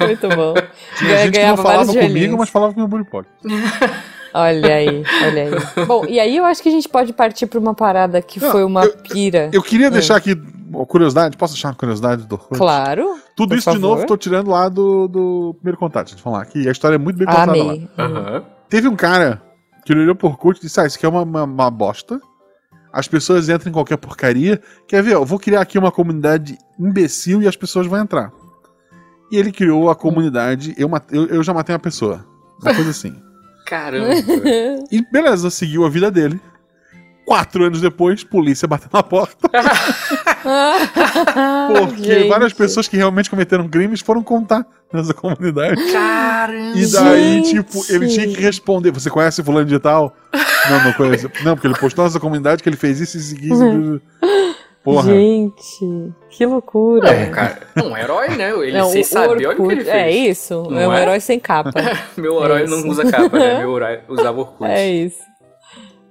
Muito bom. Tinha gente que não falava comigo, gelinhos. mas falava com o meu Buripoque. Olha aí, olha aí. Bom, e aí eu acho que a gente pode partir pra uma parada que Não, foi uma eu- pira. Eu queria deixar aqui uma curiosidade, posso deixar uma curiosidade do Orkut? Claro. Tudo por isso de favor. novo, tô tirando lá do, do primeiro contato, deixa eu falar aqui. A história é muito bem contada lá. Amei. Aham. Teve um cara que ele olhou por Orkut e disse: Ah, isso aqui é uma, uma, uma bosta. As pessoas entram em qualquer porcaria. Quer ver? Eu vou criar aqui uma comunidade imbecil e as pessoas vão entrar. E ele criou a comunidade. Eu, eu, eu já matei uma pessoa. Uma coisa assim. Caramba. E beleza, seguiu a vida dele. Quatro anos depois, polícia bateu na porta. Porque Gente. várias pessoas que realmente cometeram crimes foram contar nessa comunidade. Caramba. E daí, Gente. tipo, ele tinha que responder. Você conhece fulano de tal? Não, não conheço. Não, porque ele postou nessa comunidade que ele fez isso e isso. e isso. Porra. Gente, que loucura. É, cara, um herói, né? Ele Não, sem saber, olha o que ele fez. É isso, Não é um é? herói sem capa. Meu É herói isso. não usa capa, né? Meu herói usava Orkut. É isso.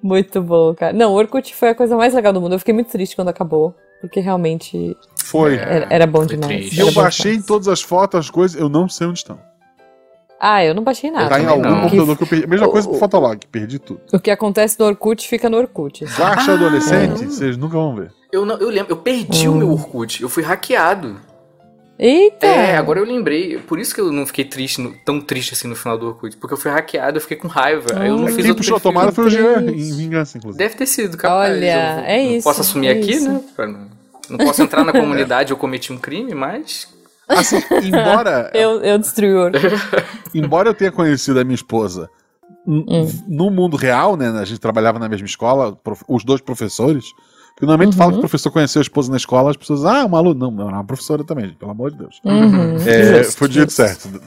Muito bom, cara. Não, o Orkut foi a coisa mais legal do mundo. Eu fiquei muito triste quando acabou, porque realmente Foi. era, era bom foi demais. triste. E era eu baixei demais. todas as fotos, as coisas, eu não sei onde estão. Ah, eu não baixei nada. tá em algum não. computador que eu perdi. Mesma O- coisa pro Fotolog, perdi tudo. O que acontece no Orkut fica no Orkut. Baixa Ah, adolescente, vocês nunca vão ver. Eu, não, eu lembro, eu perdi o Hum. meu Orkut. Eu fui hackeado. Eita! É, agora eu lembrei. Por isso que eu não fiquei triste, no- tão triste assim no final do Orkut. Porque eu fui hackeado, eu fiquei com raiva. Aí eu não Hum. fiz Quem outro puxou a tomada foi o Jean, em vingança, inclusive. Deve ter sido, capaz. Olha, vou- é não isso, posso assumir é aqui, isso. né? Pra não, não posso entrar na comunidade, eu cometi um crime, mas. Assim, embora, Eu, eu destruí o embora eu tenha conhecido a minha esposa Hum. no mundo real, né? A gente trabalhava na mesma escola, os dois professores. Porque normalmente fala que Uhum. o professor conheceu a esposa na escola, as pessoas, ah, uma aluna. Não, não, era uma professora também, gente, pelo amor de Deus. Uhum. É, Justo, foi jeito justo. certo.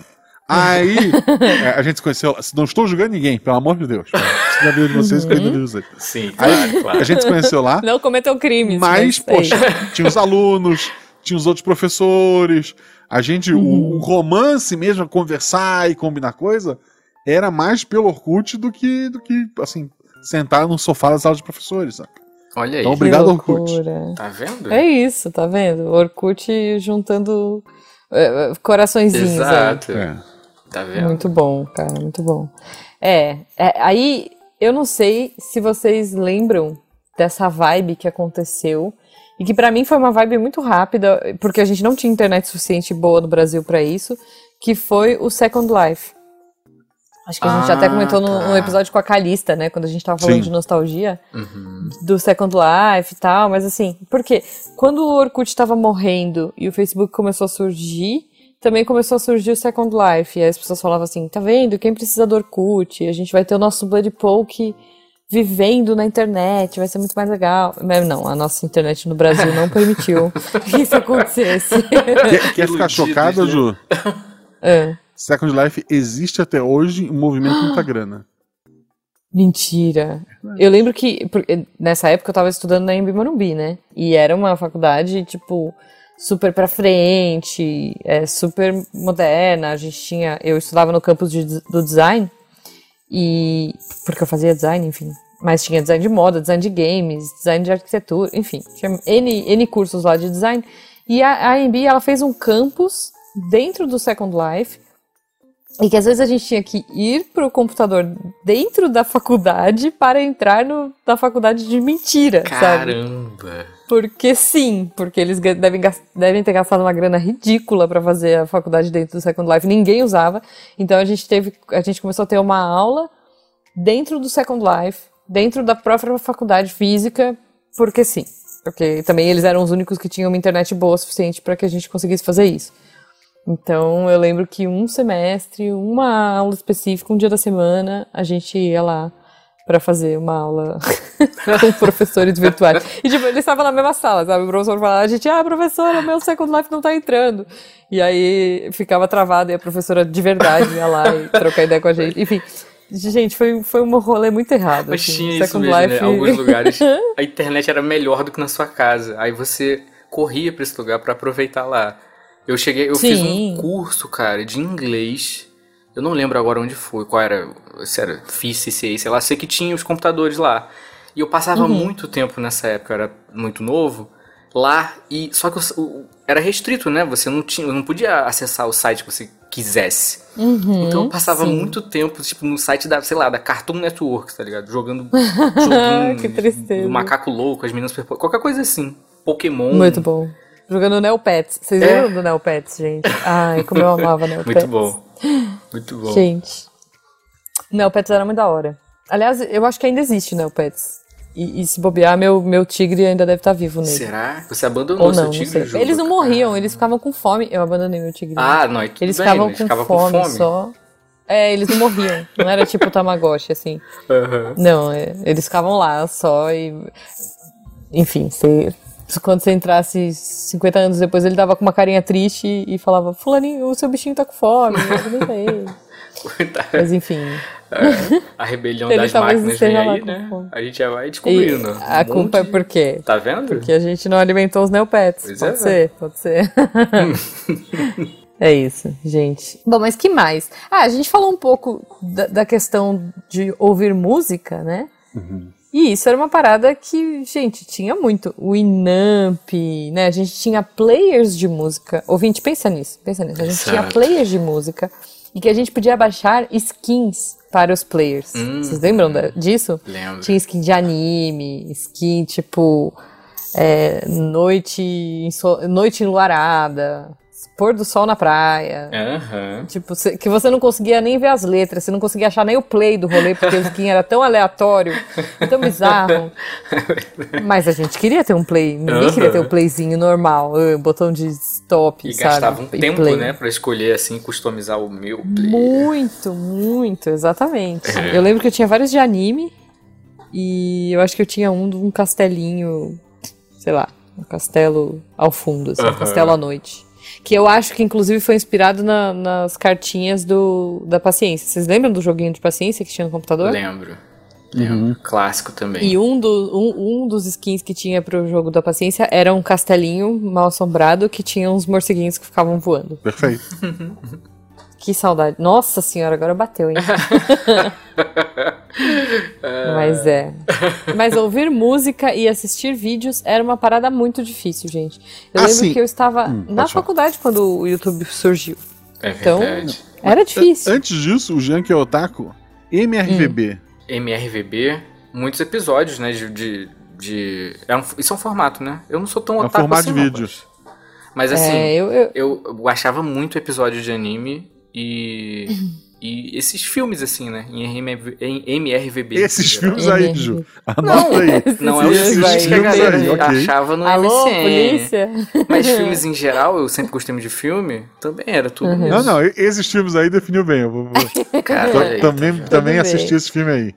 Aí, é, a gente se conheceu. Não estou julgando ninguém, pelo amor de Deus. Se na vida de vocês, cuida da vida de vocês. Sim, Aí, claro, claro. a gente se conheceu lá, Não cometam crimes. mas, é poxa, tinha os alunos, tinha os outros professores. A gente, uhum. o, o, romance mesmo, conversar e combinar coisa, era mais pelo Orkut do que, do que assim, sentar no sofá da sala de professores, sabe? Olha aí. Então, obrigado, Orkut. Tá vendo? É isso, tá vendo? Orkut juntando uh, coraçõezinhos. Exato. É. Tá vendo? Muito bom, cara, muito bom. É, é, aí eu não sei se vocês lembram dessa vibe que aconteceu e que para mim foi uma vibe muito rápida, porque a gente não tinha internet suficiente boa no Brasil para isso, que foi o Second Life. Acho que a gente ah, até comentou tá. no, no, episódio com a Calista, né? Quando a gente tava falando Sim. de nostalgia uhum. do Second Life e tal. Mas assim, porque quando o Orkut tava morrendo e o Facebook começou a surgir, também começou a surgir o Second Life. E aí as pessoas falavam assim: tá vendo? Quem precisa do Orkut? A gente vai ter o nosso Blood Poke vivendo na internet, vai ser muito mais legal. Mas não, a nossa internet no Brasil não permitiu que isso acontecesse. Quer, quer ficar chocada, Ju? É. Second Life existe até hoje um movimento muita grana. Mentira. Eu lembro que nessa época eu tava estudando na Embi Morumbi, né? E era uma faculdade, tipo, super pra frente, é, super moderna. A gente tinha. Eu estudava no campus de, do design. E. Porque eu fazia design, enfim. Mas tinha design de moda, design de games, design de arquitetura, enfim. Tinha N, N cursos lá de design. E a, a AMB, ela fez um campus dentro do Second Life e que às vezes a gente tinha que ir pro computador dentro da faculdade para entrar no, na faculdade de mentira, Caramba! Sabe? Porque sim, porque eles devem, devem ter gastado uma grana ridícula para fazer a faculdade dentro do Second Life. Ninguém usava. Então a gente teve. A gente começou a ter uma aula dentro do Second Life, dentro da própria faculdade física, porque sim. Porque também eles eram os únicos que tinham uma internet boa o suficiente para que a gente conseguisse fazer isso. Então eu lembro que um semestre, uma aula específica, um dia da semana, a gente ia lá para fazer uma aula com professores virtuais. E tipo, eles estavam na mesma sala, sabe? O professor falava, a gente, ah, professora, meu Second Life não tá entrando. E aí ficava travado e a professora de verdade ia lá e trocar ideia com a gente. Enfim, Gente, foi, foi um rolê muito errado. Mas assim. tinha Second isso mesmo, né? Life... né? Alguns lugares a internet era melhor do que na sua casa. Aí você corria para esse lugar para aproveitar lá. Eu cheguei, eu Sim. fiz um curso, cara, de inglês. Eu não lembro agora onde foi, qual era, se era FIS, CCA, sei lá, sei que tinha os computadores lá. E eu passava uhum. muito tempo nessa época, eu era muito novo, lá e só que eu, era restrito, né? Você não tinha, não podia acessar o site que você quisesse. Uhum, então eu passava sim. muito tempo, tipo, no site da, sei lá, da Cartoon Network, tá ligado? Jogando joguinho que tristeza. macaco louco, as meninas qualquer coisa assim. Pokémon. Muito bom. Jogando Neopets. Vocês é? lembram do Neopets, gente? Ai, como eu amava Neopets. Muito bom. Muito bom. Gente. Neopets era muito da hora. Aliás, eu acho que ainda existe Neopets. E, e se bobear, meu, meu tigre ainda deve estar vivo nele. Será? Você abandonou Ou não, seu tigre? Não eles não morriam, eles ficavam com fome. Eu abandonei meu tigre. Ah, não, é tudo Eles bem, ficavam eles com, ficavam fome com fome só. É, eles não morriam. Não era tipo o Tamagotchi, assim. Uhum. Não, é, eles ficavam lá só e. Enfim, você quando você entrasse 50 anos depois, ele dava com uma carinha triste e falava: Fulaninho, o seu bichinho tá com fome, ele. Mas enfim. É, a rebelião das máquinas vem aí, né? A gente já vai descobrindo. E a um culpa é por quê? Tá vendo? Porque a gente não alimentou os neopets. Pois pode é, ser, pode ser. é isso, gente. Bom, mas que mais? Ah, a gente falou um pouco da, da questão de ouvir música, né? Uhum. E isso era uma parada que, gente, tinha muito. O Inamp, né? A gente tinha players de música. Ouvinte, pensa nisso, pensa nisso. A gente tinha players de música e que a gente podia baixar skins para os players. Hum, Vocês lembram disso? Lembro. Tinha skin de anime, skin tipo é, noite, noite enluarada, pôr do sol na praia. Uhum. Tipo, que você não conseguia nem ver as letras, você não conseguia achar nem o play do rolê, porque o skin era tão aleatório, tão bizarro. Mas a gente queria ter um play, ninguém uhum. queria ter um playzinho normal, uh, botão de stop, e sabe? gastava um e tempo, play. né, pra escolher assim, customizar o meu play. Muito, muito, exatamente. É. Eu lembro que eu tinha vários de anime, e eu acho que eu tinha um de um castelinho, sei lá, um castelo ao fundo, assim, um castelo à noite. Que eu acho que, inclusive, foi inspirado na, nas cartinhas do, da paciência. Vocês lembram do joguinho de paciência que tinha no computador? Lembro. Uhum. Clássico também. E um, do, um, um dos skins que tinha pro jogo da paciência era um castelinho mal assombrado que tinha uns morceguinhos que ficavam voando. Perfeito. que saudade. Nossa senhora, agora bateu, hein? Mas é. Mas ouvir música e assistir vídeos era uma parada muito difícil, gente. Eu ah, lembro sim. que eu estava hum, na faculdade falar. quando o YouTube surgiu. É então, era difícil. Antes disso, o Jean que é otaku, MRVB. Hum. MRVB, muitos episódios, né, de... de, de... É um, isso é um formato, né? Eu não sou tão é um otaku formato assim, de vídeo. Mas assim, é, eu, eu... eu baixava muito episódio de anime e... E esses filmes, assim, né? Em, MRV, em MRVB. Esses filmes aí, Ju. Anota aí. Não é os filmes que a galera aí, okay. achava no Alô, MCN. Polícia. Mas filmes em geral, eu sempre gostei muito de filme, também era tudo uhum. Não, não, esses filmes aí definiu bem. Eu vou, vou... Cara, também também assisti esse filme aí.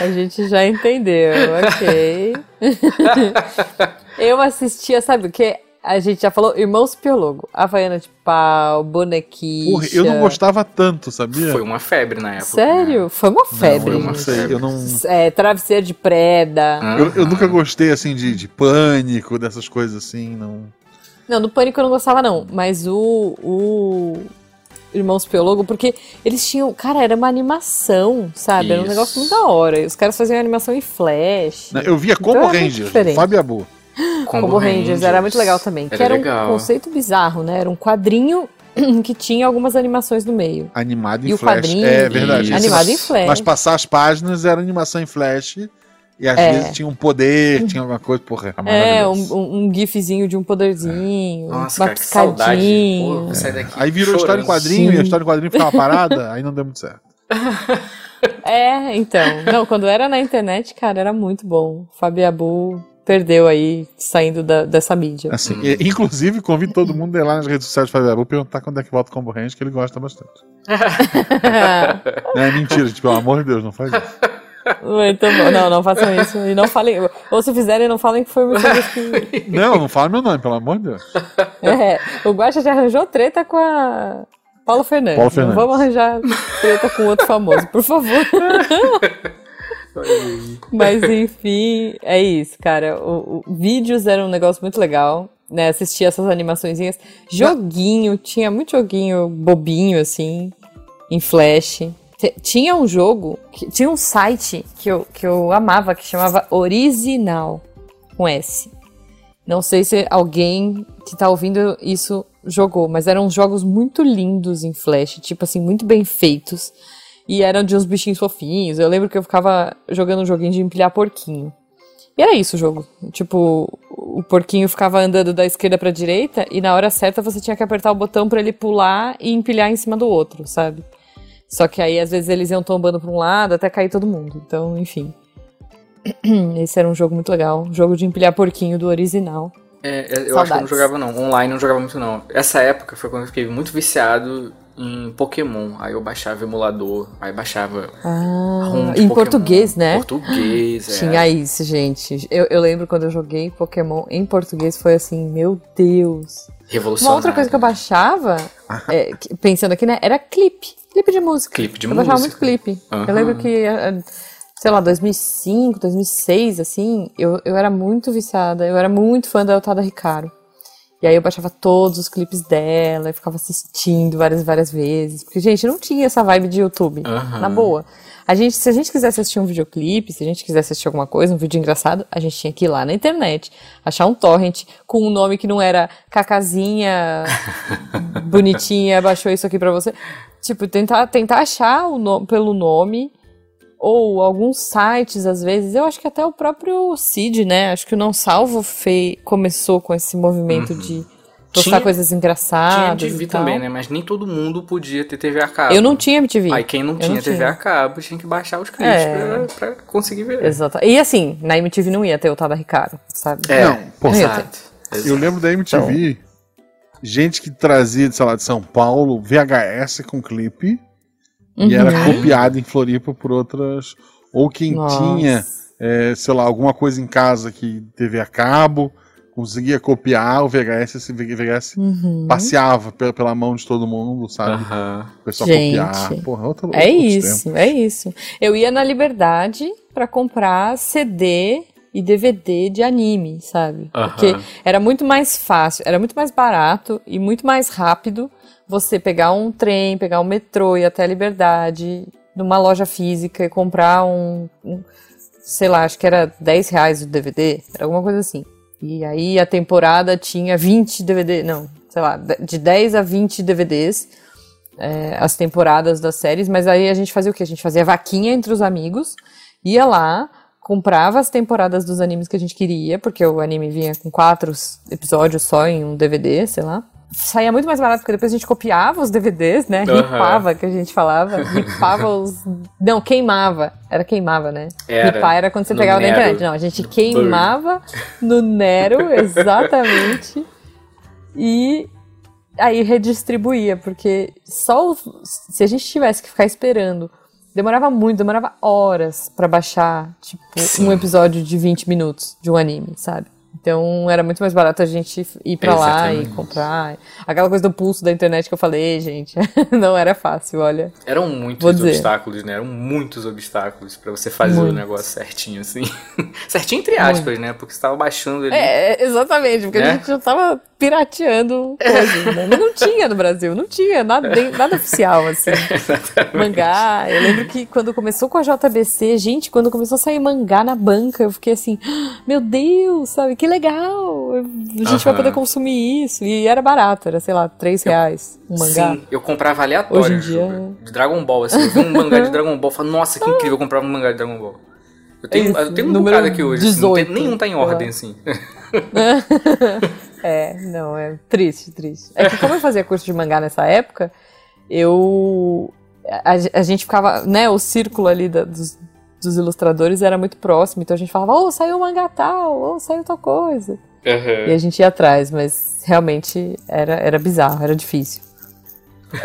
A gente já entendeu, ok. eu assistia, sabe o que? A gente já falou Irmãos Piologo, Havaiana de Pau, Bonequinha. Porra, eu não gostava tanto, sabia? Foi uma febre na época. Sério? Né? Foi uma febre. Não, eu não sei, eu não... É, travesseiro de preda. eu, eu, nunca gostei, assim, de, de pânico, dessas coisas assim, não... Não, do pânico eu não gostava não, mas o... o... Irmãos Piologo, porque eles tinham. Cara, era uma animação, sabe? Isso. Era um negócio muito da hora. E os caras faziam animação em flash. Eu via como então Ranger, Fábio Abu. Combo, Combo Rangers, Rangers, era muito legal também. Era que era legal. um conceito bizarro, né? Era um quadrinho que tinha algumas animações no meio. Animado em e flash. O quadrinho, é verdade. Isso. Animado em flash. Mas passar as páginas era animação em flash. E às é. vezes tinha um poder, tinha alguma coisa, porra, É, um, um, gifzinho de um poderzinho. É. Nossa, cara, que saudade. Pô, vou sair daqui. Aí virou Chorando. história em quadrinho Sim. e a história em quadrinho ficava parada, aí não deu muito certo. É, então. Não, quando era na internet, cara, era muito bom. Fabiabu perdeu aí, saindo da, dessa mídia. Assim, hum. e, inclusive, convido todo mundo a ir lá nas redes sociais do Fabiabu perguntar quando é que volta o Combo Range, que ele gosta bastante. é mentira, gente, pelo amor de Deus, não faz isso. Muito bom. Não, não façam isso. E não falem. Ou se fizerem, não falem que foi o que. Não, não fala meu nome, pelo amor de Deus. É, o Guaxa já arranjou treta com a. Paulo Fernandes. Paulo Fernandes. Não vamos arranjar treta com outro famoso, por favor. Mas enfim, é isso, cara. O, o, vídeos era um negócio muito legal, né? Assistir essas animaçõezinhas. Joguinho, tinha muito joguinho bobinho, assim, em flash. Tinha um jogo, que, tinha um site que eu, que eu amava, que chamava Original, com S. Não sei se alguém que tá ouvindo isso jogou, mas eram jogos muito lindos em flash, tipo assim, muito bem feitos. E eram de uns bichinhos fofinhos. Eu lembro que eu ficava jogando um joguinho de empilhar porquinho. E era isso o jogo. Tipo, o porquinho ficava andando da esquerda pra direita e na hora certa você tinha que apertar o botão para ele pular e empilhar em cima do outro, sabe? Só que aí às vezes eles iam tombando pra um lado até cair todo mundo. Então, enfim. Esse era um jogo muito legal. Jogo de empilhar porquinho do original. É, eu Saudades. acho que eu não jogava não. Online não jogava muito não. Essa época foi quando eu fiquei muito viciado em Pokémon. Aí eu baixava emulador, aí baixava. Ah, em Pokémon, português, né? Português, é. Tinha isso, gente. Eu, eu lembro quando eu joguei Pokémon em português, foi assim, meu Deus. Revolucionário. Uma outra coisa que eu baixava, é, pensando aqui, né, era clipe. Clipe de música. Clipe de eu música. Eu baixava muito clipe. Uhum. Eu lembro que, eh, sei lá, 2005, 2006, assim, eu, eu era muito viciada. Eu era muito fã da Otada Ricardo. E aí eu baixava todos os clipes dela e ficava assistindo várias várias vezes. Porque, gente, não tinha essa vibe de YouTube. Uhum. Na boa. A gente, se a gente quisesse assistir um videoclipe, se a gente quisesse assistir alguma coisa, um vídeo engraçado, a gente tinha que ir lá na internet, achar um torrent com um nome que não era Cacazinha bonitinha, baixou isso aqui pra você. Tipo, tentar, tentar achar o nome pelo nome ou alguns sites, às vezes, eu acho que até o próprio Cid, né? Acho que o Não Salvo fei, começou com esse movimento uhum. de postar tinha, coisas engraçadas. Tinha MTV também, né? Mas nem todo mundo podia ter TV a cabo. Eu não tinha MTV. Aí quem não tinha não TV tinha. a cabo tinha que baixar os clipes é. pra, pra, conseguir ver. Exato. E assim, na MTV não ia ter o Tada Ricardo, sabe? É, não, pô, não exato. Eu lembro da MTV, então, gente que trazia, sei lá, de São Paulo, VHS com clipe Uhum. E era uhum. copiado em Floripa por outras. Ou quem Nossa. tinha, é, sei lá, alguma coisa em casa que teve a cabo, conseguia copiar o VHS, esse VHS uhum. passeava pela, pela mão de todo mundo, sabe? Uhum. O pessoal Gente, copiar. Porra, outro, é outro isso, tempo. é isso. Eu ia na Liberdade para comprar CD e DVD de anime, sabe? Uhum. Porque era muito mais fácil, era muito mais barato e muito mais rápido você pegar um trem, pegar um metrô e até a Liberdade, numa loja física e comprar um, um sei lá, acho que era 10 reais o DVD, era alguma coisa assim. E aí a temporada tinha 20 DVDs, não, sei lá, de 10 a 20 DVDs, é, as temporadas das séries, mas aí a gente fazia o quê? A gente fazia vaquinha entre os amigos, ia lá, comprava as temporadas dos animes que a gente queria, porque o anime vinha com quatro episódios só em um DVD, sei lá saía muito mais barato, porque depois a gente copiava os DVDs, né? Uhum. Ripava, que a gente falava. Ripava os. Não, queimava. Era queimava, né? Era. Ripar era quando você pegava Nero. na internet. Não, a gente queimava no Nero, exatamente. e aí redistribuía, porque só se a gente tivesse que ficar esperando. Demorava muito, demorava horas para baixar, tipo, Sim. um episódio de 20 minutos de um anime, sabe? Então era muito mais barato a gente ir para lá e comprar. Aquela coisa do pulso da internet que eu falei, gente, não era fácil, olha. Eram muitos obstáculos, né? Eram muitos obstáculos para você fazer o negócio certinho, assim. certinho entre aspas, muito. né? Porque você tava baixando ali. É, exatamente, porque né? a gente já tava pirateando coisas, né? Mas não tinha no Brasil, não tinha nada, nada oficial, assim. mangá. Eu lembro que quando começou com a JBC, gente, quando começou a sair mangá na banca, eu fiquei assim, ah, meu Deus, sabe? Que legal! A gente uhum. vai poder consumir isso. E era barato, era, sei lá, 3 reais um mangá. Sim, eu comprava aleatório. Hoje em dia... De Dragon Ball, assim. Eu vi um mangá de Dragon Ball, falei, nossa, que incrível, eu comprava um mangá de Dragon Ball. Eu tenho, eu tenho um bocado aqui hoje. 18, assim, não tem, nenhum tá em ordem, assim. é, não, é triste, triste. É que como eu fazia curso de mangá nessa época, eu. A, a gente ficava, né, o círculo ali da, dos, dos ilustradores era muito próximo, então a gente falava, oh, saiu um mangá tal, ou oh, saiu tal coisa. Uhum. E a gente ia atrás, mas realmente era, era bizarro, era difícil.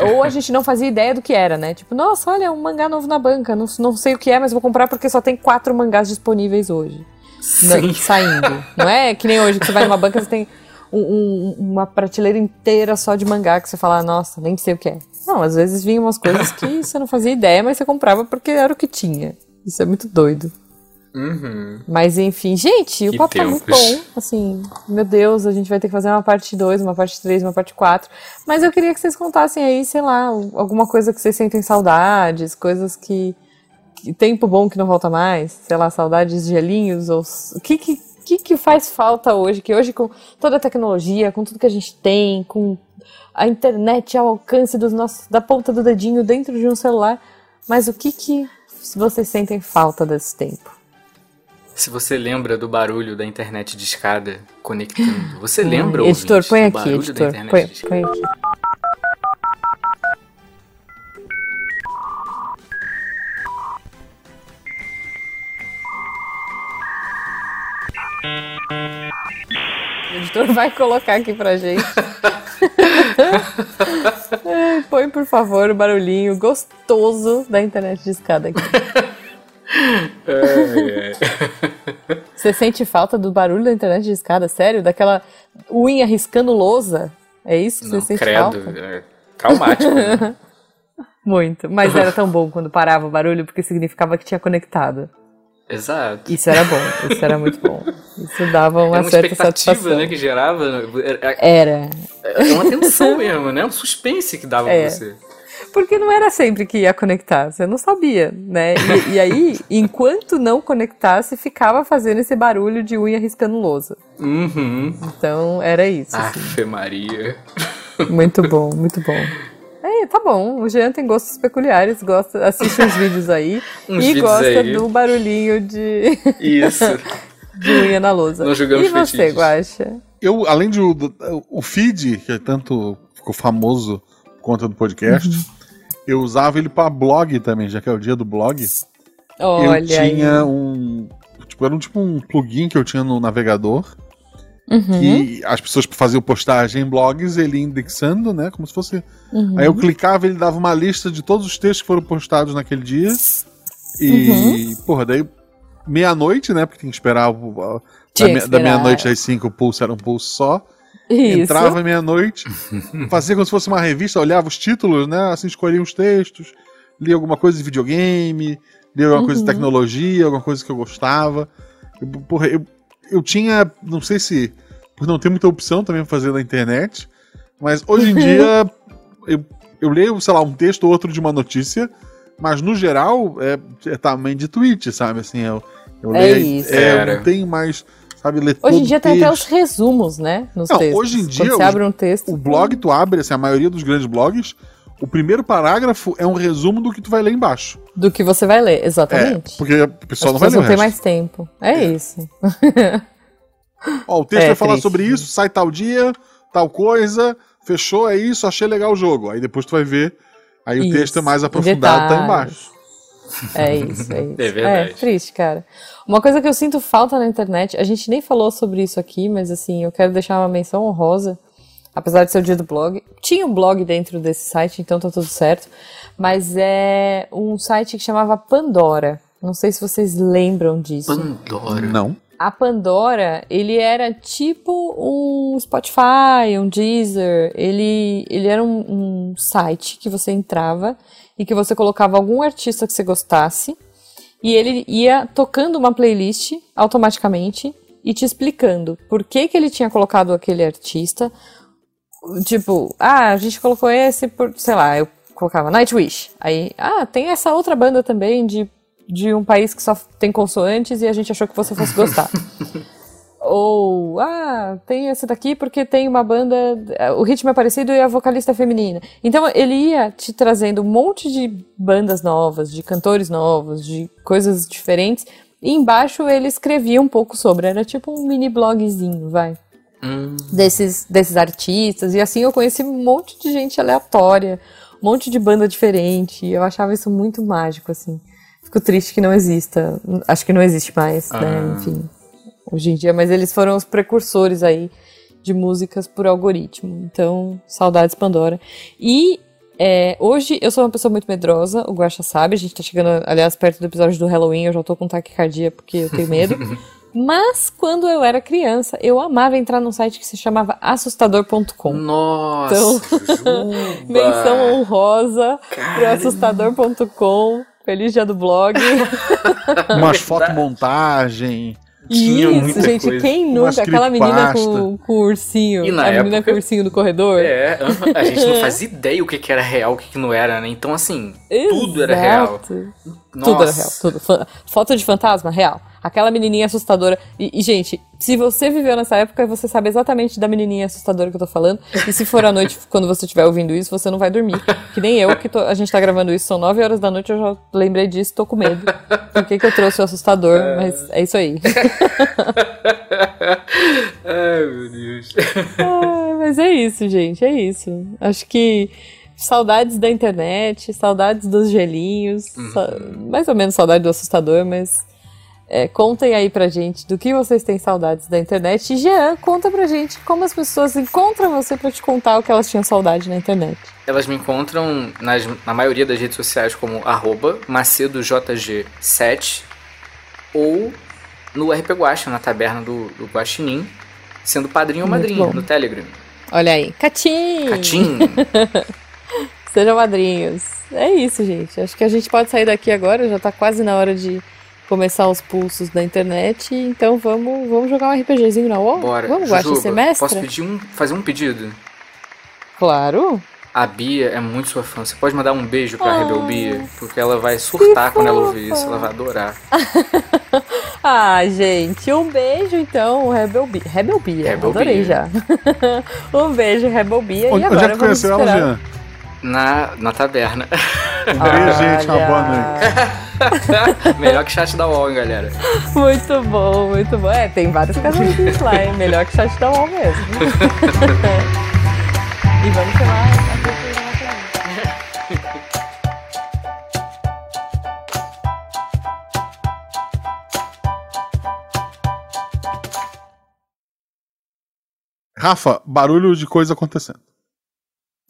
Ou a gente não fazia ideia do que era, né? Tipo, nossa, olha, um mangá novo na banca, não, não sei o que é, mas vou comprar porque só tem quatro mangás disponíveis hoje. Sim. saindo. Não é que nem hoje que você vai numa banca e você tem um, um, uma prateleira inteira só de mangá que você fala, nossa, nem sei o que é. Não, às vezes vinham umas coisas que você não fazia ideia, mas você comprava porque era o que tinha. Isso é muito doido. Uhum. Mas enfim, gente, o que papo tempos. tá muito bom. Assim, meu Deus, a gente vai ter que fazer uma parte 2, uma parte 3, uma parte 4. Mas eu queria que vocês contassem aí, sei lá, alguma coisa que vocês sentem saudades, coisas que. que tempo bom que não volta mais, sei lá, saudades de gelinhos, ou. O que que, que que faz falta hoje? Que hoje, com toda a tecnologia, com tudo que a gente tem, com a internet ao alcance dos nossos, da ponta do dedinho dentro de um celular, mas o que que vocês sentem falta desse tempo. Se você lembra do barulho da internet de escada conectando, você lembra, Ai, Editor, põe aqui, editor, põe, põe aqui. O editor vai colocar aqui pra gente. Põe, por favor, o barulhinho gostoso da internet de escada aqui. Você sente falta do barulho da internet de escada? Sério? Daquela unha riscando lousa? É isso que você sente credo, falta? É traumático. Né? Muito. Mas era tão bom quando parava o barulho, porque significava que tinha conectado. Exato. Isso era bom, isso era muito bom. Isso dava uma, uma certa satisfação. né, que gerava. Era. É uma tensão mesmo, né? Um suspense que dava é. pra você. Porque não era sempre que ia conectar, você não sabia, né? E, e aí, enquanto não conectasse, ficava fazendo esse barulho de unha riscando lousa. Uhum. Então, era isso. Afe assim. Maria. Muito bom, muito bom. Tá bom. O Jean tem gostos peculiares, gosta, assiste uns vídeos aí uns e vídeos gosta aí. do barulhinho de. Isso. de unha na lousa. Nós jogamos e você. Guaxa? Eu, além de o, o feed, que é tanto ficou famoso conta do podcast, uhum. eu usava ele para blog também, já que é o dia do blog. Olha eu tinha aí. um. Tipo, era um tipo um plugin que eu tinha no navegador Uhum. Que as pessoas faziam postagem em blogs, ele indexando, né? Como se fosse. Uhum. Aí eu clicava, ele dava uma lista de todos os textos que foram postados naquele dia. E, uhum. porra, daí meia-noite, né? Porque tem que esperar da, da meia-noite às cinco, o pulso era um pulso só. Isso. Entrava meia-noite, fazia como se fosse uma revista, olhava os títulos, né? Assim, escolhia os textos, lia alguma coisa de videogame, lia alguma uhum. coisa de uhum. tecnologia, alguma coisa que eu gostava. Eu, porra, eu, eu tinha, não sei se por não ter muita opção também pra fazer na internet, mas hoje em dia eu, eu leio, sei lá, um texto ou outro de uma notícia, mas no geral é, é tamanho de tweet, sabe? Assim, eu, eu é leio, isso. É, eu não tenho mais sabe, ler Hoje em dia tem até os resumos, né? Nos não, textos. Hoje em dia, você abre um texto, o blog tu abre, assim, a maioria dos grandes blogs, o primeiro parágrafo é um resumo do que tu vai ler embaixo. Do que você vai ler, exatamente. É, porque a pessoa As não vai ler não tem mais tempo. É, é. isso. Ó, o texto é, vai falar triste. sobre isso, sai tal dia, tal coisa, fechou, é isso, achei legal o jogo. Aí depois tu vai ver, aí isso. o texto é mais aprofundado, tá embaixo. É isso, é isso. É verdade. É triste, cara. Uma coisa que eu sinto falta na internet, a gente nem falou sobre isso aqui, mas assim, eu quero deixar uma menção honrosa, apesar de ser o dia do blog. Tinha um blog dentro desse site, então tá tudo certo, mas é um site que chamava Pandora. Não sei se vocês lembram disso. Pandora? Não. A Pandora, ele era tipo um Spotify, um Deezer. Ele, ele era um, um site que você entrava e que você colocava algum artista que você gostasse e ele ia tocando uma playlist automaticamente e te explicando por que, que ele tinha colocado aquele artista. Tipo, ah, a gente colocou esse por, sei lá, eu colocava Nightwish. Aí, ah, tem essa outra banda também de, de um país que só tem consoantes e a gente achou que você fosse gostar. Ou, ah, tem esse daqui porque tem uma banda, o ritmo é parecido e a vocalista é feminina. Então ele ia te trazendo um monte de bandas novas, de cantores novos, de coisas diferentes. E embaixo ele escrevia um pouco sobre, era tipo um mini blogzinho, vai. Hum. Desses, desses artistas. E assim eu conheci um monte de gente aleatória, um monte de banda diferente. Eu achava isso muito mágico, assim. Fico triste que não exista. Acho que não existe mais, né? ah. né? Enfim hoje em dia, mas eles foram os precursores aí de músicas por algoritmo. Então, saudades Pandora. E é, hoje eu sou uma pessoa muito medrosa, o Guaxa sabe, a gente tá chegando, aliás, perto do episódio do Halloween, eu já tô com taquicardia porque eu tenho medo. Mas quando eu era criança, eu amava entrar num site que se chamava assustador.com. Nossa! Então, menção honrosa pro assustador.com. Feliz dia do blog. Umas fotomontagem. Tinha Isso, gente, coisa. quem nunca? Aquela menina com, com, o ursinho. E na a época, menina com o ursinho no corredor. É, a gente não fazia ideia o que, que era real, o que, que não era, né? Então, assim, Exato. tudo era real. Nossa. Tudo era real, tudo. Foto de fantasma, real. Aquela menininha assustadora. E, e, gente, se você viveu nessa época, você sabe exatamente da menininha assustadora que eu tô falando. E se for à noite, quando você estiver ouvindo isso, você não vai dormir. Que nem eu, que tô, a gente tá gravando isso, são 9 horas da noite, eu já lembrei disso, tô com medo. Por que, que eu trouxe o assustador? É... Mas é isso aí. Ai, meu Deus. mas é isso, gente, é isso. Acho que saudades da internet, saudades dos gelinhos, uhum. mais ou menos saudade do assustador, mas é, contem aí pra gente do que vocês têm saudades da internet. E Jean, conta pra gente como as pessoas encontram você pra te contar o que elas tinham saudade na internet. Elas me encontram nas, na maioria das redes sociais como macedojg7 ou no RP Guacha, na taberna do, do Guaxinim, sendo padrinho ou madrinha no Telegram. Olha aí, Catim! Catim! Sejam madrinhos. É isso, gente. Acho que a gente pode sair daqui agora, já tá quase na hora de começar os pulsos da internet, então vamos, vamos jogar um RPGzinho na UOL? Bora. Vamos, Guaxa, semestre? Posso pedir um, fazer um pedido? Claro. A Bia é muito sua fã. Você pode mandar um beijo pra ah, Rebel Bia? Porque ela vai surtar quando ela ouvir isso. Ela vai adorar. ah, gente. Um beijo, então, Rebel Bia. Rebel Bia. Rebel Adorei Bia. já. um beijo, Rebel Bia. Onde, e agora onde é que conheceu ela, Jean? Na, na taberna. Beijo, gente. Uma boa noite. Melhor que chat da UOL, hein, galera. Muito bom, muito bom. É, tem vários casais lá, hein? Melhor que chat da UOL mesmo. e vamos chamar a Rafa, barulho de coisa acontecendo.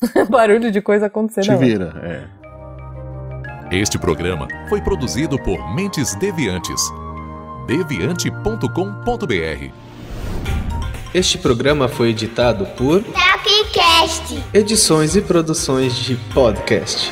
Barulho de coisa acontecendo. Te vira, é. Este programa foi produzido por Mentes Deviantes. deviante.com.br. Este programa foi editado por Tapcast. Edições e produções de podcast.